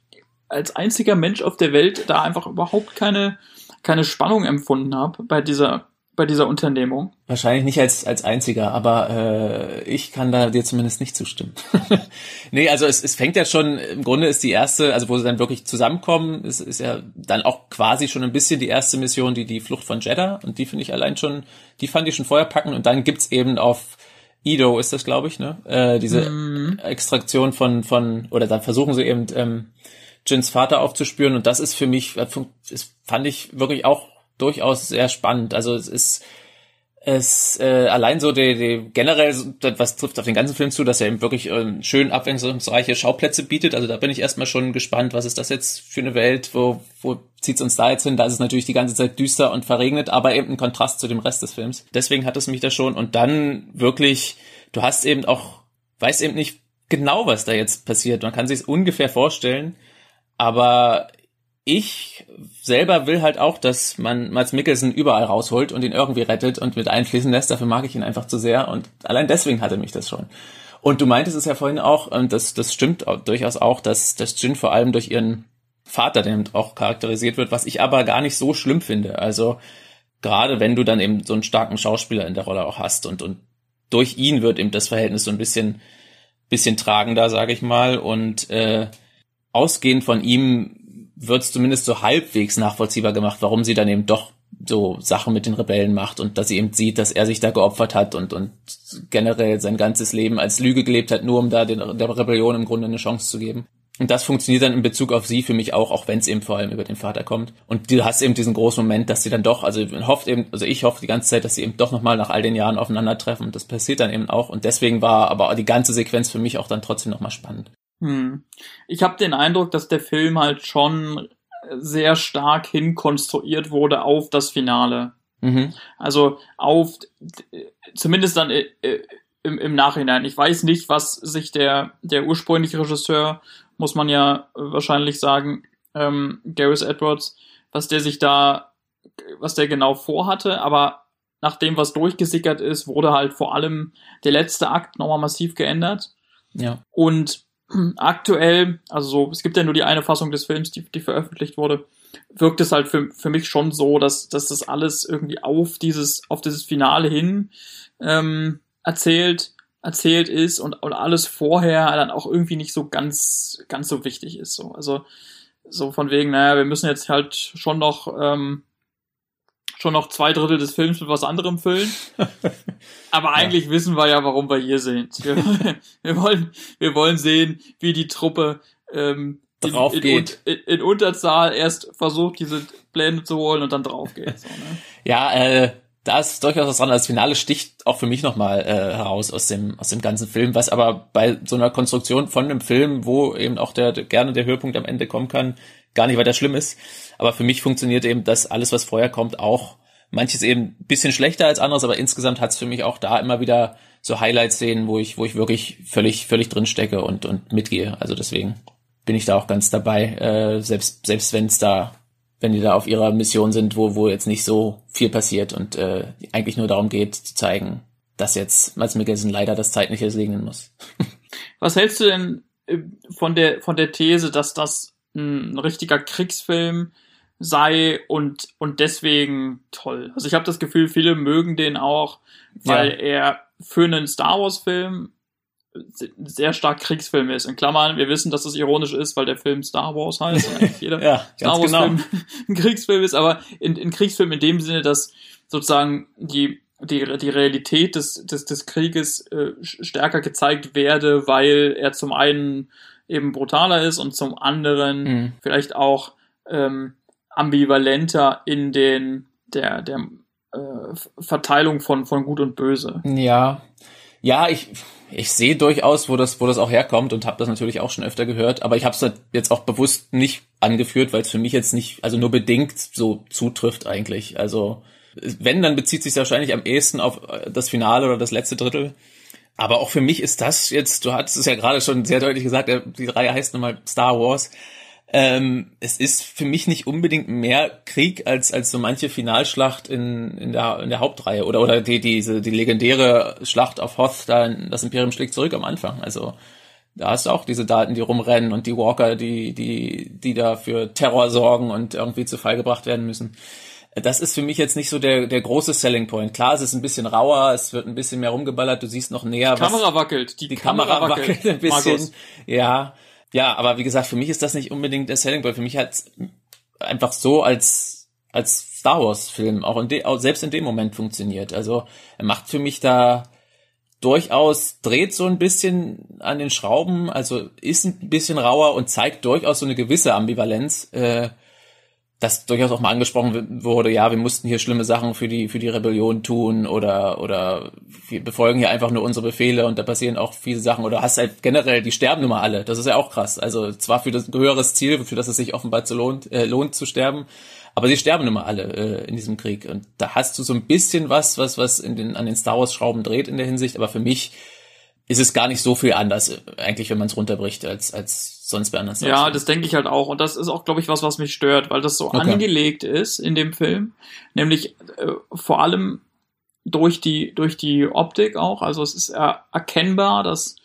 als einziger Mensch auf der Welt da einfach überhaupt keine, keine Spannung empfunden habe bei dieser, bei dieser Unternehmung. Wahrscheinlich nicht als, als einziger, aber äh, ich kann da dir zumindest nicht zustimmen. nee, also es, es fängt ja schon, im Grunde ist die erste, also wo sie dann wirklich zusammenkommen, ist, ist ja dann auch quasi schon ein bisschen die erste Mission, die die Flucht von Jeddah und die finde ich allein schon, die fand ich schon vorher packen und dann gibt's eben auf Ido ist das, glaube ich, ne? Äh, diese Mhm. Extraktion von, von, oder dann versuchen sie eben ähm, Jins Vater aufzuspüren und das ist für mich, äh, das fand ich wirklich auch durchaus sehr spannend. Also es ist es äh, allein so die, die generell was trifft auf den ganzen Film zu, dass er eben wirklich ähm, schön abwechslungsreiche Schauplätze bietet. Also da bin ich erstmal schon gespannt, was ist das jetzt für eine Welt, wo wo zieht's uns da jetzt hin? Da ist es natürlich die ganze Zeit düster und verregnet, aber eben ein Kontrast zu dem Rest des Films. Deswegen hat es mich da schon und dann wirklich, du hast eben auch, weißt eben nicht genau, was da jetzt passiert. Man kann sich ungefähr vorstellen, aber ich selber will halt auch, dass man Mats Mikkelsen überall rausholt und ihn irgendwie rettet und mit einfließen lässt. Dafür mag ich ihn einfach zu sehr und allein deswegen hatte mich das schon. Und du meintest es ja vorhin auch, und das, das stimmt durchaus auch, dass, dass Jin vor allem durch ihren Vater, der auch charakterisiert wird, was ich aber gar nicht so schlimm finde. Also gerade wenn du dann eben so einen starken Schauspieler in der Rolle auch hast und, und durch ihn wird eben das Verhältnis so ein bisschen, bisschen tragender, sage ich mal. Und äh, ausgehend von ihm wird es zumindest so halbwegs nachvollziehbar gemacht, warum sie dann eben doch so Sachen mit den Rebellen macht und dass sie eben sieht, dass er sich da geopfert hat und, und generell sein ganzes Leben als Lüge gelebt hat, nur um da den, der Rebellion im Grunde eine Chance zu geben. Und das funktioniert dann in Bezug auf sie für mich auch, auch wenn es eben vor allem über den Vater kommt. Und du hast eben diesen großen Moment, dass sie dann doch, also hofft eben, also ich hoffe die ganze Zeit, dass sie eben doch nochmal nach all den Jahren aufeinandertreffen. Und das passiert dann eben auch. Und deswegen war aber die ganze Sequenz für mich auch dann trotzdem nochmal spannend. Hm. Ich habe den Eindruck, dass der Film halt schon sehr stark hinkonstruiert wurde auf das Finale. Mhm. Also auf, zumindest dann äh, äh, im, im Nachhinein. Ich weiß nicht, was sich der, der ursprüngliche Regisseur, muss man ja wahrscheinlich sagen, ähm, Gareth Edwards, was der sich da, was der genau vorhatte, aber nach dem, was durchgesickert ist, wurde halt vor allem der letzte Akt nochmal massiv geändert. Ja. Und aktuell, also so, es gibt ja nur die eine Fassung des Films, die, die veröffentlicht wurde, wirkt es halt für, für mich schon so, dass, dass das alles irgendwie auf dieses, auf dieses Finale hin ähm, erzählt, erzählt ist und, und alles vorher dann auch irgendwie nicht so ganz, ganz so wichtig ist. So. Also so von wegen, naja, wir müssen jetzt halt schon noch ähm, schon noch zwei Drittel des Films mit was anderem füllen. Aber eigentlich ja. wissen wir ja, warum wir hier sind. Wir, wir, wollen, wir wollen sehen, wie die Truppe ähm, drauf in, geht. In, in, Unterzahl erst versucht, diese Pläne zu holen und dann drauf geht. So, ne? Ja, äh, da ist durchaus was dran. Das Finale sticht auch für mich nochmal äh, heraus aus dem, aus dem ganzen Film, was aber bei so einer Konstruktion von einem Film, wo eben auch der, gerne der Höhepunkt am Ende kommen kann, gar nicht weiter schlimm ist. Aber für mich funktioniert eben das alles, was vorher kommt, auch manches eben bisschen schlechter als anderes, aber insgesamt hat es für mich auch da immer wieder so Highlight-Szenen, wo ich, wo ich wirklich völlig, völlig drin stecke und, und mitgehe. Also deswegen bin ich da auch ganz dabei, äh, selbst, selbst wenn es da, wenn die da auf ihrer Mission sind, wo, wo jetzt nicht so viel passiert und äh, eigentlich nur darum geht, zu zeigen, dass jetzt Mats Mikkelsen leider das Zeitliche segnen muss. Was hältst du denn von der, von der These, dass das ein richtiger Kriegsfilm sei und, und deswegen toll. Also ich habe das Gefühl, viele mögen den auch, weil ja. er für einen Star Wars Film sehr stark Kriegsfilm ist. In Klammern, wir wissen, dass das ironisch ist, weil der Film Star Wars heißt eigentlich jeder ja, Star Wars genau. Film ein Kriegsfilm ist, aber in, in Kriegsfilm in dem Sinne, dass sozusagen die die, die Realität des, des, des Krieges äh, stärker gezeigt werde, weil er zum einen eben brutaler ist und zum anderen Mhm. vielleicht auch ähm, ambivalenter in den der der äh, Verteilung von von Gut und Böse. Ja, ja, ich ich sehe durchaus, wo das wo das auch herkommt und habe das natürlich auch schon öfter gehört, aber ich habe es jetzt auch bewusst nicht angeführt, weil es für mich jetzt nicht, also nur bedingt so zutrifft eigentlich. Also wenn, dann bezieht sich wahrscheinlich am ehesten auf das Finale oder das letzte Drittel. Aber auch für mich ist das jetzt, du hattest es ja gerade schon sehr deutlich gesagt, die Reihe heißt nochmal Star Wars. Ähm, es ist für mich nicht unbedingt mehr Krieg als als so manche Finalschlacht in, in der in der Hauptreihe oder oder die diese die legendäre Schlacht auf Hoth da das Imperium schlägt zurück am Anfang also da hast du auch diese Daten die rumrennen und die Walker die die die da für Terror sorgen und irgendwie zu Fall gebracht werden müssen das ist für mich jetzt nicht so der, der große Selling Point. Klar, es ist ein bisschen rauer, es wird ein bisschen mehr rumgeballert, du siehst noch näher. Die Kamera wackelt, die, die Kamera, Kamera wackelt, wackelt ein bisschen. Markus. Ja, ja, aber wie gesagt, für mich ist das nicht unbedingt der Selling Point. Für mich hat einfach so als, als Star Wars Film auch, in de, auch selbst in dem Moment funktioniert. Also er macht für mich da durchaus dreht so ein bisschen an den Schrauben, also ist ein bisschen rauer und zeigt durchaus so eine gewisse Ambivalenz. Äh, das durchaus auch mal angesprochen wurde, ja, wir mussten hier schlimme Sachen für die für die Rebellion tun oder oder wir befolgen hier einfach nur unsere Befehle und da passieren auch viele Sachen oder hast halt generell die sterben nun mal alle, das ist ja auch krass. Also zwar für das höheres Ziel, für das es sich offenbar zu lohnt äh, lohnt zu sterben, aber sie sterben nun mal alle äh, in diesem Krieg und da hast du so ein bisschen was was was in den an den Star Wars Schrauben dreht in der Hinsicht, aber für mich ist es gar nicht so viel anders äh, eigentlich, wenn man es runterbricht als als sonst bei anderen Ja, das denke ich halt auch. Und das ist auch, glaube ich, was, was mich stört, weil das so okay. angelegt ist in dem Film. Nämlich äh, vor allem durch die, durch die Optik auch. Also es ist erkennbar, dass,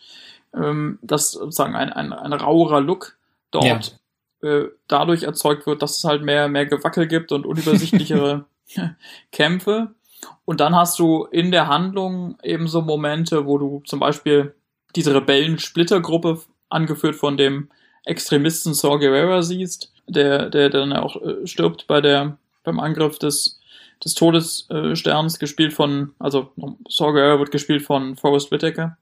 ähm, dass sozusagen ein, ein, ein rauerer Look dort ja. äh, dadurch erzeugt wird, dass es halt mehr, mehr Gewackel gibt und unübersichtlichere Kämpfe. Und dann hast du in der Handlung eben so Momente, wo du zum Beispiel diese Rebellen-Splittergruppe angeführt von dem Extremisten Saw Gerrera siehst, der, der dann auch äh, stirbt bei der, beim Angriff des, des Todessterns, gespielt von, also Saw Gerrera wird gespielt von Forrest Whitaker.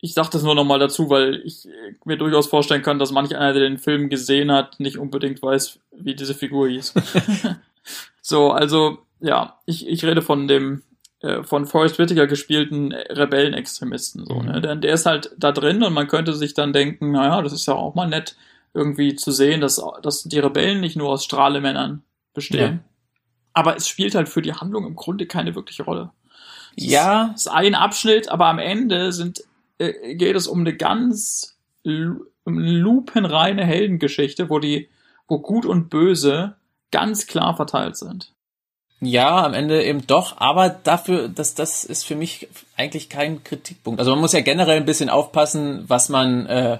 Ich sag das nur nochmal dazu, weil ich mir durchaus vorstellen kann, dass manch einer, der den Film gesehen hat, nicht unbedingt weiß, wie diese Figur hieß. so, also, ja, ich, ich rede von dem äh, von Forrest Whitaker gespielten Rebellenextremisten. So, ne? Mhm. Denn der ist halt da drin und man könnte sich dann denken, naja, das ist ja auch mal nett, irgendwie zu sehen, dass, dass die Rebellen nicht nur aus Strahlemännern bestehen. Ja. Aber es spielt halt für die Handlung im Grunde keine wirkliche Rolle. Es ja. Es ist ein Abschnitt, aber am Ende sind, äh, geht es um eine ganz um eine lupenreine Heldengeschichte, wo die, wo Gut und Böse ganz klar verteilt sind. Ja, am Ende eben doch, aber dafür, dass das ist für mich eigentlich kein Kritikpunkt. Also man muss ja generell ein bisschen aufpassen, was man, äh,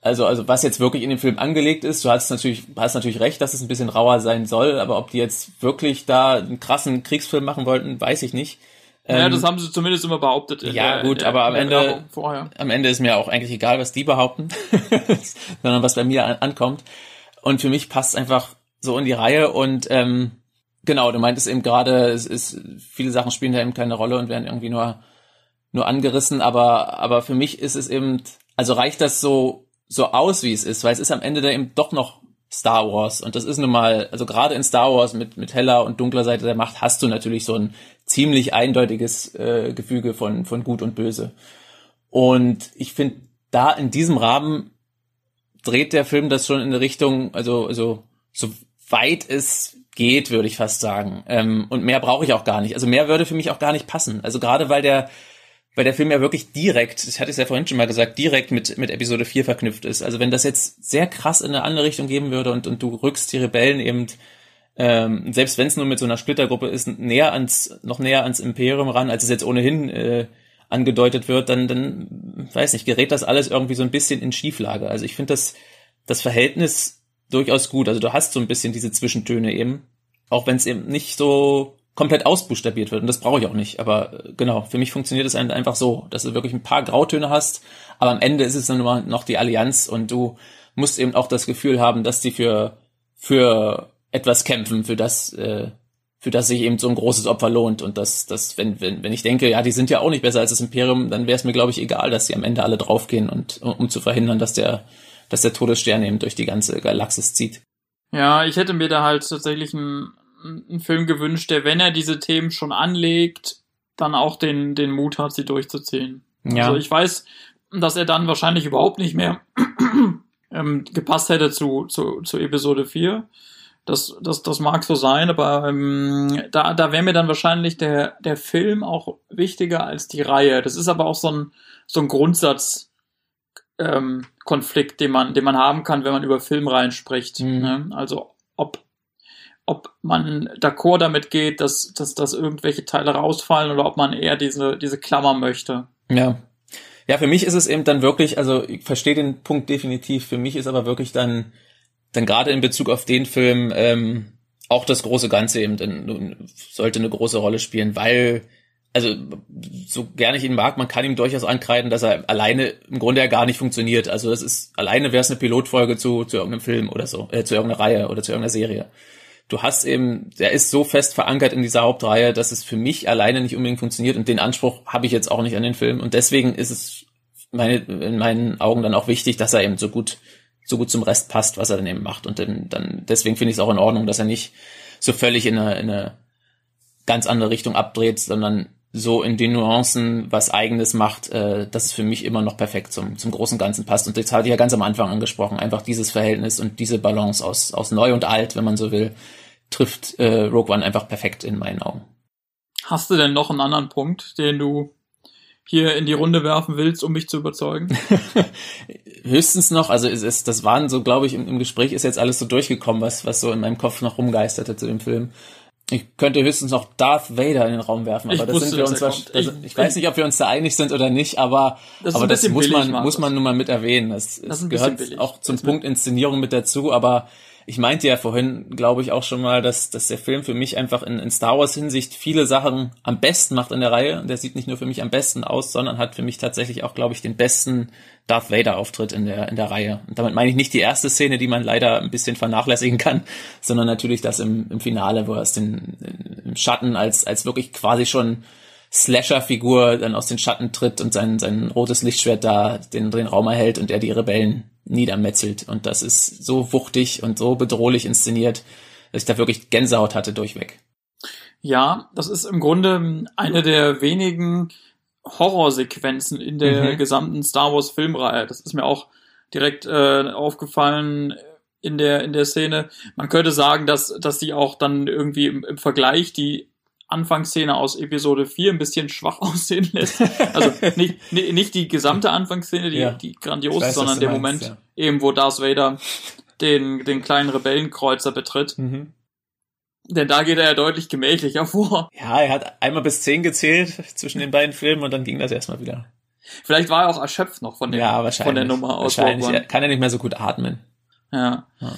also also was jetzt wirklich in dem Film angelegt ist. Du hast natürlich, hast natürlich recht, dass es ein bisschen rauer sein soll, aber ob die jetzt wirklich da einen krassen Kriegsfilm machen wollten, weiß ich nicht. Ja, ähm, das haben sie zumindest immer behauptet. Ja, der, gut, der, aber am Ende, am Ende ist mir auch eigentlich egal, was die behaupten, sondern was bei mir an, ankommt. Und für mich passt einfach so in die Reihe und ähm, Genau, du meintest eben gerade, es ist, viele Sachen spielen da eben keine Rolle und werden irgendwie nur, nur angerissen, aber, aber für mich ist es eben, also reicht das so, so aus, wie es ist, weil es ist am Ende da eben doch noch Star Wars und das ist nun mal, also gerade in Star Wars mit, mit heller und dunkler Seite der Macht hast du natürlich so ein ziemlich eindeutiges äh, Gefüge von, von Gut und Böse. Und ich finde, da in diesem Rahmen dreht der Film das schon in eine Richtung, also, also so weit es geht, würde ich fast sagen. Ähm, und mehr brauche ich auch gar nicht. Also mehr würde für mich auch gar nicht passen. Also gerade weil der, weil der Film ja wirklich direkt, ich hatte es ja vorhin schon mal gesagt, direkt mit, mit Episode 4 verknüpft ist. Also wenn das jetzt sehr krass in eine andere Richtung geben würde und, und du rückst die Rebellen eben, ähm, selbst wenn es nur mit so einer Splittergruppe ist, näher ans, noch näher ans Imperium ran, als es jetzt ohnehin äh, angedeutet wird, dann, dann, weiß nicht, gerät das alles irgendwie so ein bisschen in Schieflage. Also ich finde das, das Verhältnis durchaus gut. Also du hast so ein bisschen diese Zwischentöne eben, auch wenn es eben nicht so komplett ausbuchstabiert wird. Und das brauche ich auch nicht. Aber äh, genau, für mich funktioniert es einfach so, dass du wirklich ein paar Grautöne hast, aber am Ende ist es dann nur noch die Allianz und du musst eben auch das Gefühl haben, dass die für, für etwas kämpfen, für das, äh, für das sich eben so ein großes Opfer lohnt. Und das, das, wenn, wenn, wenn ich denke, ja, die sind ja auch nicht besser als das Imperium, dann wäre es mir, glaube ich, egal, dass sie am Ende alle draufgehen und um zu verhindern, dass der dass der Todesstern eben durch die ganze Galaxis zieht. Ja, ich hätte mir da halt tatsächlich einen, einen Film gewünscht, der, wenn er diese Themen schon anlegt, dann auch den, den Mut hat, sie durchzuziehen. Ja. Also ich weiß, dass er dann wahrscheinlich überhaupt nicht mehr ähm, gepasst hätte zu, zu, zu Episode 4. Das, das, das mag so sein, aber ähm, da, da wäre mir dann wahrscheinlich der, der Film auch wichtiger als die Reihe. Das ist aber auch so ein, so ein Grundsatz, ähm, Konflikt, den man, den man haben kann, wenn man über Filmreihen spricht. Mhm. Ne? Also ob, ob man d'accord damit geht, dass, dass, dass irgendwelche Teile rausfallen oder ob man eher diese, diese Klammer möchte. Ja. Ja, für mich ist es eben dann wirklich, also ich verstehe den Punkt definitiv, für mich ist aber wirklich dann, dann gerade in Bezug auf den Film, ähm, auch das große Ganze eben dann, sollte eine große Rolle spielen, weil also so gerne ich ihn mag, man kann ihm durchaus ankreiden, dass er alleine im Grunde ja gar nicht funktioniert. Also das ist alleine wäre es eine Pilotfolge zu zu irgendeinem Film oder so, äh, zu irgendeiner Reihe oder zu irgendeiner Serie. Du hast eben, der ist so fest verankert in dieser Hauptreihe, dass es für mich alleine nicht unbedingt funktioniert und den Anspruch habe ich jetzt auch nicht an den Film und deswegen ist es meine, in meinen Augen dann auch wichtig, dass er eben so gut so gut zum Rest passt, was er dann eben macht und dann, dann deswegen finde ich es auch in Ordnung, dass er nicht so völlig in eine, in eine ganz andere Richtung abdreht, sondern so in den Nuancen was eigenes macht, äh, dass es für mich immer noch perfekt zum, zum großen Ganzen passt. Und das hatte ich ja ganz am Anfang angesprochen. Einfach dieses Verhältnis und diese Balance aus, aus neu und alt, wenn man so will, trifft äh, Rogue One einfach perfekt in meinen Augen. Hast du denn noch einen anderen Punkt, den du hier in die Runde werfen willst, um mich zu überzeugen? Höchstens noch, also es ist, das waren so, glaube ich, im, im Gespräch ist jetzt alles so durchgekommen, was, was so in meinem Kopf noch rumgeisterte zu dem Film. Ich könnte höchstens noch Darth Vader in den Raum werfen, aber das sind wir uns was, ich, ich, weiß nicht, ob wir uns da einig sind oder nicht, aber das, aber das muss man muss man nun mal mit erwähnen. Das, das gehört auch zum Punkt Inszenierung mit dazu, aber ich meinte ja vorhin, glaube ich, auch schon mal, dass, dass der Film für mich einfach in, in Star Wars Hinsicht viele Sachen am besten macht in der Reihe. Der sieht nicht nur für mich am besten aus, sondern hat für mich tatsächlich auch, glaube ich, den besten Darth Vader Auftritt in der, in der Reihe. Und damit meine ich nicht die erste Szene, die man leider ein bisschen vernachlässigen kann, sondern natürlich das im, im Finale, wo er aus den, im Schatten als, als wirklich quasi schon Slasher-Figur dann aus den Schatten tritt und sein, sein rotes Lichtschwert da den, den Raum erhält und er die Rebellen niedermetzelt. Und das ist so wuchtig und so bedrohlich inszeniert, dass ich da wirklich Gänsehaut hatte durchweg. Ja, das ist im Grunde eine der wenigen Horrorsequenzen in der mhm. gesamten Star Wars Filmreihe. Das ist mir auch direkt äh, aufgefallen in der in der Szene. Man könnte sagen, dass dass sie auch dann irgendwie im, im Vergleich die Anfangsszene aus Episode 4 ein bisschen schwach aussehen lässt. Also nicht, nicht die gesamte Anfangsszene, die, ja. die grandios ist, sondern der meinst, Moment, ja. eben wo Darth Vader den, den kleinen Rebellenkreuzer betritt. Mhm. Denn da geht er ja deutlich gemächlicher vor. Ja, er hat einmal bis zehn gezählt zwischen den beiden Filmen und dann ging das erstmal wieder. Vielleicht war er auch erschöpft noch von, dem, ja, von der Nummer aus. Wahrscheinlich. Kann er nicht mehr so gut atmen. Ja. ja.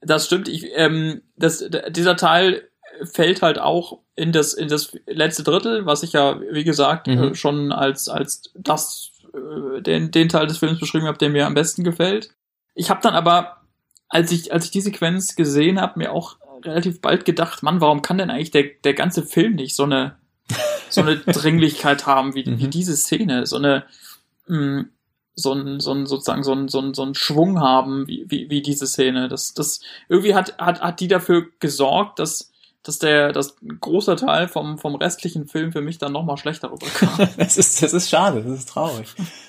Das stimmt. Ich, ähm, das, dieser Teil fällt halt auch in das, in das letzte Drittel, was ich ja, wie gesagt, mhm. äh, schon als, als das, äh, den, den Teil des Films beschrieben habe, der mir am besten gefällt. Ich habe dann aber, als ich, als ich die Sequenz gesehen habe, mir auch relativ bald gedacht, Mann, warum kann denn eigentlich der, der ganze Film nicht so eine, so eine Dringlichkeit haben wie, mhm. wie diese Szene, so eine, mh, mm, so ein, so ein, sozusagen so ein, so ein, so ein Schwung haben wie, wie, wie diese Szene. Das, das, irgendwie hat, hat, hat die dafür gesorgt, dass, dass der, dass ein großer Teil vom, vom restlichen Film für mich dann nochmal schlechter rüberkam. das ist, das ist schade, das ist traurig.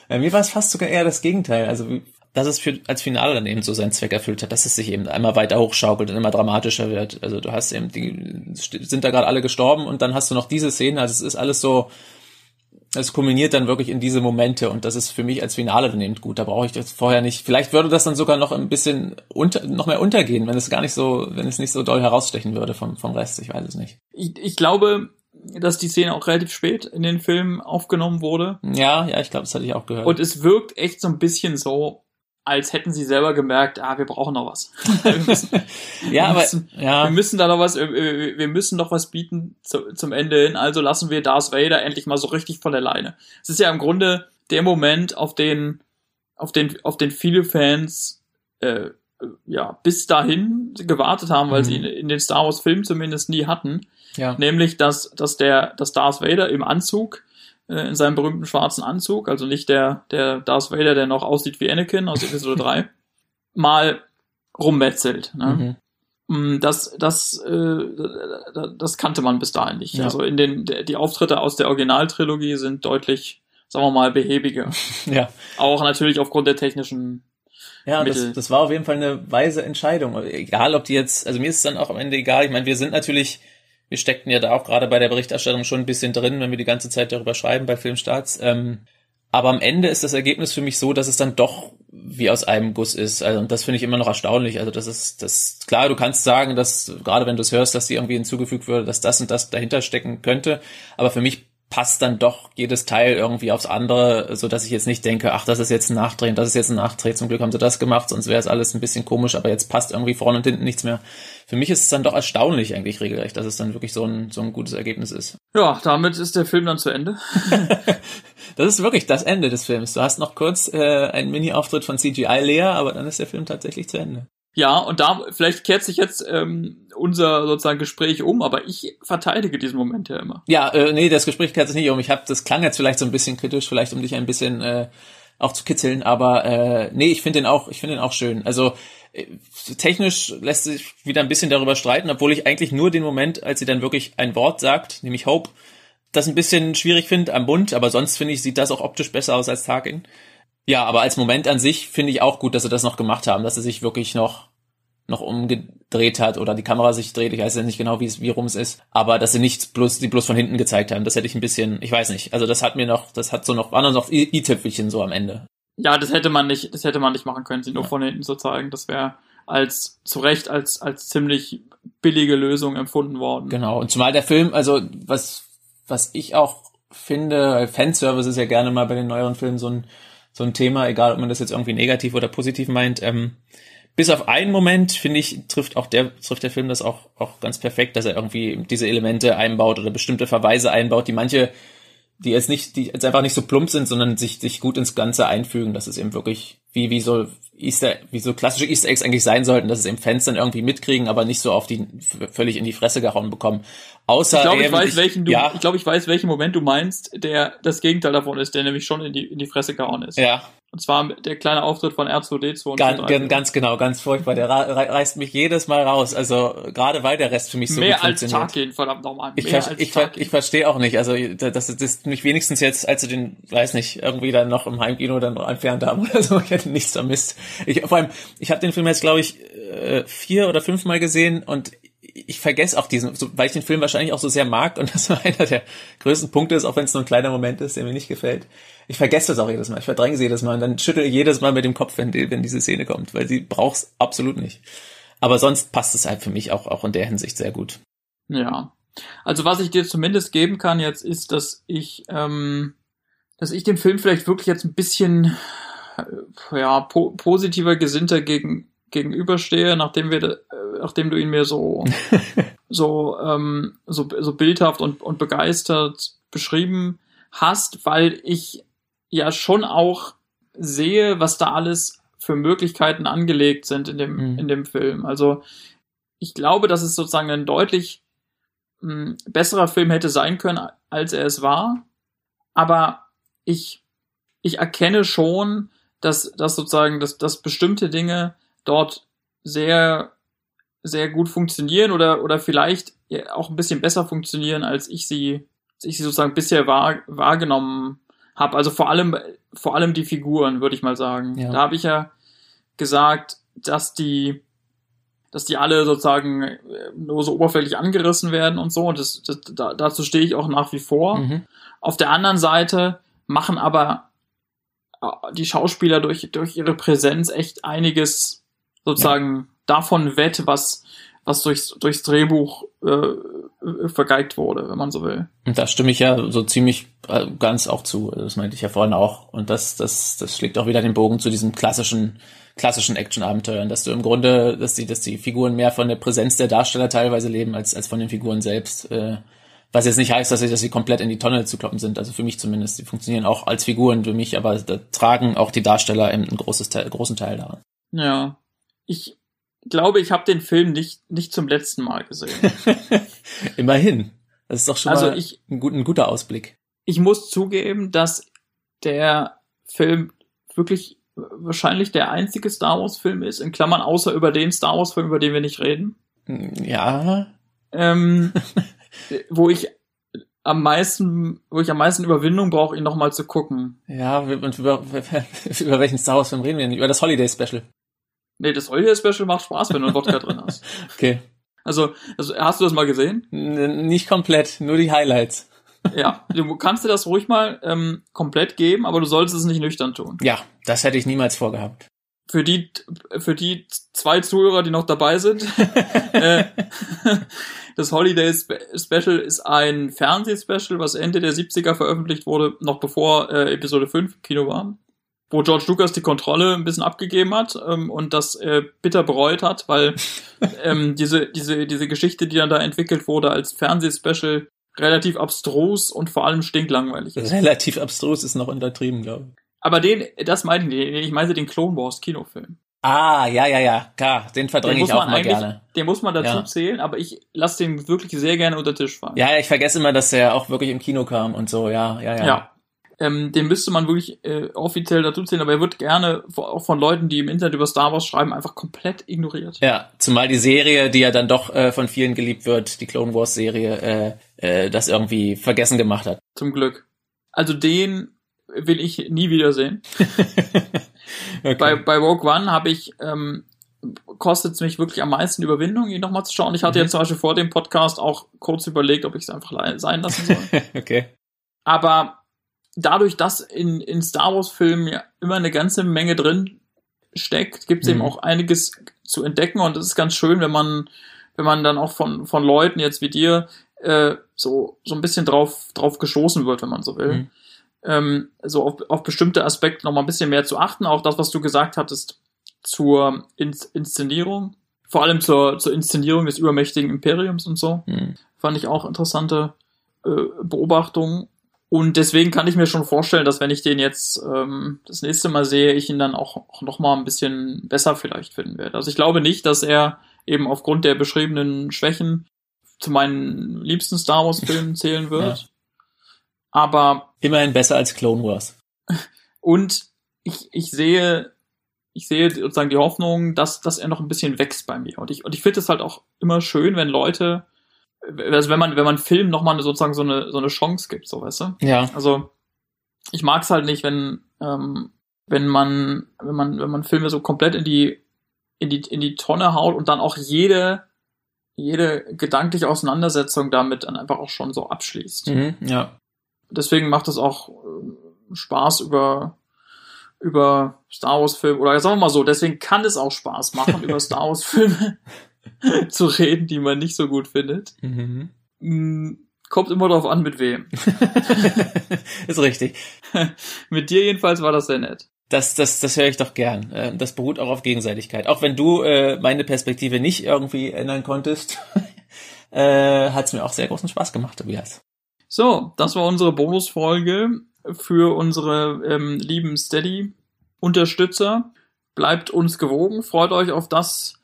Bei mir war es fast sogar eher das Gegenteil. Also, dass es für, als Finale dann eben so seinen Zweck erfüllt hat, dass es sich eben einmal weiter hochschaukelt und immer dramatischer wird. Also du hast eben, die sind da gerade alle gestorben und dann hast du noch diese Szene, also es ist alles so, es kulminiert dann wirklich in diese Momente und das ist für mich als Finale dann eben gut. Da brauche ich das vorher nicht. Vielleicht würde das dann sogar noch ein bisschen unter, noch mehr untergehen, wenn es gar nicht so, wenn es nicht so doll herausstechen würde vom, vom Rest. Ich weiß es nicht. Ich, ich glaube, dass die Szene auch relativ spät in den Film aufgenommen wurde. Ja, ja, ich glaube, das hatte ich auch gehört. Und es wirkt echt so ein bisschen so, als hätten sie selber gemerkt, ah, wir brauchen noch was. wir müssen, ja, aber müssen, ja. wir müssen da noch was, wir müssen noch was bieten zu, zum Ende hin. Also lassen wir Darth Vader endlich mal so richtig von der Leine. Es ist ja im Grunde der Moment, auf den, auf den, auf den viele Fans äh, ja bis dahin gewartet haben, weil mhm. sie in, in den Star Wars Filmen zumindest nie hatten. Ja. Nämlich, dass, dass der, dass Darth Vader im Anzug in seinem berühmten schwarzen Anzug, also nicht der, der Darth Vader, der noch aussieht wie Anakin aus Episode 3, mal rummetzelt. Ne? Mhm. Mm, das, das, äh, das kannte man bis dahin nicht. Ja. Also in den, die Auftritte aus der Originaltrilogie sind deutlich, sagen wir mal, behäbiger. ja. Auch natürlich aufgrund der technischen ja, das, das war auf jeden Fall eine weise Entscheidung. Egal, ob die jetzt, also mir ist es dann auch am Ende egal. Ich meine, wir sind natürlich, wir steckten ja da auch gerade bei der Berichterstattung schon ein bisschen drin, wenn wir die ganze Zeit darüber schreiben bei Filmstarts. Ähm, aber am Ende ist das Ergebnis für mich so, dass es dann doch wie aus einem Guss ist. Also, und das finde ich immer noch erstaunlich. Also, das ist, das, klar, du kannst sagen, dass, gerade wenn du es hörst, dass dir irgendwie hinzugefügt würde, dass das und das dahinter stecken könnte. Aber für mich passt dann doch jedes Teil irgendwie aufs andere, so dass ich jetzt nicht denke, ach, das ist jetzt ein Nachdrehen, das ist jetzt ein Nachdreh. Zum Glück haben sie das gemacht, sonst wäre es alles ein bisschen komisch, aber jetzt passt irgendwie vorne und hinten nichts mehr. Für mich ist es dann doch erstaunlich eigentlich regelrecht, dass es dann wirklich so ein, so ein gutes Ergebnis ist. Ja, damit ist der Film dann zu Ende. das ist wirklich das Ende des Films. Du hast noch kurz äh, einen Mini-Auftritt von CGI Lea, aber dann ist der Film tatsächlich zu Ende. Ja, und da vielleicht kehrt sich jetzt ähm, unser sozusagen Gespräch um, aber ich verteidige diesen Moment ja immer. Ja, äh, nee, das Gespräch kehrt sich nicht um. Ich habe, das klang jetzt vielleicht so ein bisschen kritisch, vielleicht um dich ein bisschen äh, auch zu kitzeln, aber äh, nee, ich finde den auch, ich finde den auch schön. Also äh, technisch lässt sich wieder ein bisschen darüber streiten, obwohl ich eigentlich nur den Moment, als sie dann wirklich ein Wort sagt, nämlich Hope, das ein bisschen schwierig finde am Bund, aber sonst finde ich, sieht das auch optisch besser aus als Tarkin. Ja, aber als Moment an sich finde ich auch gut, dass sie das noch gemacht haben, dass sie sich wirklich noch noch umgedreht hat oder die Kamera sich dreht. Ich weiß ja nicht genau, wie es wie rum es ist, aber dass sie nicht bloß die bloß von hinten gezeigt haben, das hätte ich ein bisschen, ich weiß nicht. Also das hat mir noch, das hat so noch waren noch i-Tüpfelchen so am Ende. Ja, das hätte man nicht, das hätte man nicht machen können, sie nur ja. von hinten zu zeigen. Das wäre als zu Recht als als ziemlich billige Lösung empfunden worden. Genau. Und zumal der Film, also was was ich auch finde, Fanservice ist ja gerne mal bei den neueren Filmen so ein so ein Thema, egal ob man das jetzt irgendwie negativ oder positiv meint. Ähm, bis auf einen Moment, finde ich, trifft auch der, trifft der Film das auch, auch ganz perfekt, dass er irgendwie diese Elemente einbaut oder bestimmte Verweise einbaut, die manche, die jetzt nicht, die jetzt einfach nicht so plump sind, sondern sich, sich gut ins Ganze einfügen, dass es eben wirklich, wie, wie so Easter, wie so klassische Easter Eggs eigentlich sein sollten, dass es eben Fans dann irgendwie mitkriegen, aber nicht so auf die, völlig in die Fresse gehauen bekommen. Außer ich glaube, ich weiß, welchen du, ja. ich glaube, ich weiß, welchen Moment du meinst, der das Gegenteil davon ist, der nämlich schon in die, in die Fresse gehauen ist. Ja, und zwar der kleine Auftritt von R2D2 und ganz, ganz, ganz genau, ganz furchtbar. Der reißt mich jedes Mal raus. Also gerade weil der Rest für mich so Mehr gut als. Tarkin, verdammt nochmal. Ich, ver ich, ver ich verstehe auch nicht. Also das, ist mich wenigstens jetzt, als sie den, weiß nicht, irgendwie dann noch im Heimkino dann noch entfernt haben oder so, ich hätte nichts vermisst. Ich, vor allem, ich habe den Film jetzt, glaube ich, äh, vier oder fünfmal gesehen und ich vergesse auch diesen, so, weil ich den Film wahrscheinlich auch so sehr mag und das war einer der größten Punkte ist, auch wenn es nur ein kleiner Moment ist, der mir nicht gefällt. Ich vergesse das auch jedes Mal, ich verdränge sie jedes Mal und dann schüttel ich jedes Mal mit dem Kopf, wenn, die, wenn diese Szene kommt, weil sie braucht's absolut nicht. Aber sonst passt es halt für mich auch, auch in der Hinsicht sehr gut. Ja. Also was ich dir zumindest geben kann jetzt ist, dass ich, ähm, dass ich dem Film vielleicht wirklich jetzt ein bisschen äh, ja, po positiver gesinnter gegen gegenüberstehe, nachdem wir, nachdem du ihn mir so, so, ähm, so, so bildhaft und, und begeistert beschrieben hast, weil ich ja schon auch sehe, was da alles für Möglichkeiten angelegt sind in dem, mhm. in dem Film. Also ich glaube, dass es sozusagen ein deutlich mh, hm, besserer Film hätte sein können, als er es war. Aber ich, ich erkenne schon, dass, dass sozusagen, dass, dass bestimmte Dinge dort sehr, sehr gut funktionieren oder, oder vielleicht auch ein bisschen besser funktionieren, als ich sie, als ich sie sozusagen bisher wahr, wahrgenommen habe. Also vor allem, vor allem die Figuren, würde ich mal sagen. Ja. Da habe ich ja gesagt, dass die, dass die alle sozusagen nur so oberflächlich angerissen werden und so. Und das, das, da, dazu stehe ich auch nach wie vor. Mhm. Auf der anderen Seite machen aber äh, die Schauspieler durch, durch ihre Präsenz echt einiges sozusagen ja. Davon wett, was, was durchs, durchs Drehbuch äh, vergeigt wurde, wenn man so will. Und da stimme ich ja so ziemlich äh, ganz auch zu. Das meinte ich ja vorhin auch. Und das, das, das schlägt auch wieder den Bogen zu diesem klassischen, klassischen Action-Abenteuern, dass du im Grunde, dass die, dass die Figuren mehr von der Präsenz der Darsteller teilweise leben, als, als von den Figuren selbst. Äh, was jetzt nicht heißt, dass sie, dass sie komplett in die Tonne zu kloppen sind. Also für mich zumindest. Die funktionieren auch als Figuren für mich, aber da tragen auch die Darsteller einen großes Teil, großen Teil daran. Ja, ich glaube, ich habe den Film nicht, nicht zum letzten Mal gesehen. Immerhin. Das ist doch schon also mal ich, ein, gut, ein guter Ausblick. Ich muss zugeben, dass der Film wirklich wahrscheinlich der einzige Star Wars Film ist, in Klammern außer über den Star Wars Film, über den wir nicht reden. Ja. Ähm, wo ich am meisten, wo ich am meisten Überwindung brauche, ihn nochmal zu gucken. Ja, und über, über welchen Star Wars Film reden wir denn? Über das Holiday Special. Nee, das Holiday Special macht Spaß, wenn du einen Wodka drin hast. Okay. Also, also, hast du das mal gesehen? N nicht komplett, nur die Highlights. Ja, du kannst dir das ruhig mal ähm, komplett geben, aber du solltest es nicht nüchtern tun. Ja, das hätte ich niemals vorgehabt. Für die, für die zwei Zuhörer, die noch dabei sind, äh, das Holiday Special ist ein Fernsehspecial, was Ende der 70er veröffentlicht wurde, noch bevor äh, Episode 5 im Kino war wo George Lucas die Kontrolle ein bisschen abgegeben hat ähm, und das äh, bitter bereut hat, weil ähm, diese, diese, diese Geschichte, die dann da entwickelt wurde als Fernsehspecial, relativ abstrus und vor allem stinklangweilig ist. Relativ abstrus ist noch untertrieben, glaube ich. Aber den, das meine ich, ich meine den Clone Wars Kinofilm. Ah, ja, ja, ja, klar, den verdränge ich auch mal gerne. Den muss man dazu ja. zählen, aber ich lasse den wirklich sehr gerne unter Tisch fallen. Ja, ich vergesse immer, dass er auch wirklich im Kino kam und so, ja, ja, ja. Ja, ähm, den müsste man wirklich äh, offiziell dazu zählen, aber er wird gerne auch von Leuten, die im Internet über Star Wars schreiben, einfach komplett ignoriert. Ja, zumal die Serie, die ja dann doch äh, von vielen geliebt wird, die Clone Wars Serie, äh, äh, das irgendwie vergessen gemacht hat. Zum Glück. Also den will ich nie wiedersehen. okay. Bei, bei Rogue One habe ich ähm, kostet es mich wirklich am meisten Überwindung, ihn nochmal zu schauen. Ich hatte mhm. jetzt zum Beispiel vor dem Podcast auch kurz überlegt, ob ich es einfach sein lassen soll. okay. Aber dadurch, dass in, in Star Wars-Filmen ja immer eine ganze Menge drin steckt, gibt es mhm. eben auch einiges zu entdecken und es ist ganz schön, wenn man, wenn man dann auch von, von Leuten jetzt wie dir äh, so, so ein bisschen drauf, drauf gestoßen wird, wenn man so will. Mhm. Ähm, so auf, auf bestimmte Aspekte noch mal ein bisschen mehr zu achten. Auch das, was du gesagt hattest zur In Inszenierung, vor allem zur, zur Inszenierung des übermächtigen Imperiums und so, mhm. fand ich auch interessante äh, Beobachtungen. Und deswegen kann ich mir schon vorstellen, dass wenn ich den jetzt ähm, das nächste Mal sehe, ich ihn dann auch, auch noch mal ein bisschen besser vielleicht finden werde. Also ich glaube nicht, dass er eben aufgrund der beschriebenen Schwächen zu meinen liebsten Star Wars Filmen zählen wird. Ja. Aber immerhin besser als Clone Wars. Und ich, ich sehe ich sehe sozusagen die Hoffnung, dass dass er noch ein bisschen wächst bei mir. Und ich und ich finde es halt auch immer schön, wenn Leute also wenn man, wenn man Film nochmal sozusagen so eine, so eine Chance gibt, so weißt du? Ja. Also, ich mag's halt nicht, wenn, ähm, wenn man, wenn man, wenn man Filme so komplett in die, in die, in die Tonne haut und dann auch jede, jede gedankliche Auseinandersetzung damit dann einfach auch schon so abschließt. Mhm, ja. Deswegen macht es auch äh, Spaß über, über Star Wars Filme, oder sagen wir mal so, deswegen kann es auch Spaß machen, über Star Wars Filme zu reden, die man nicht so gut findet. Mhm. Mm, kommt immer darauf an, mit wem. ist richtig. mit dir jedenfalls war das sehr nett. Das, das, das höre ich doch gern. Äh, das beruht auch auf Gegenseitigkeit. Auch wenn du äh, meine Perspektive nicht irgendwie ändern konntest, äh, hat es mir auch sehr großen Spaß gemacht, Tobias. So, das war unsere Bonusfolge für unsere ähm, lieben Steady-Unterstützer. Bleibt uns gewogen, freut euch auf das,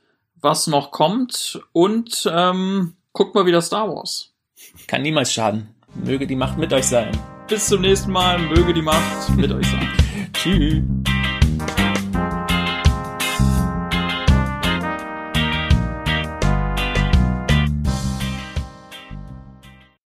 was noch kommt und ähm, guckt mal wieder Star Wars. Kann niemals schaden. Möge die Macht mit euch sein. Bis zum nächsten Mal. Möge die Macht mit euch sein. Tschüss.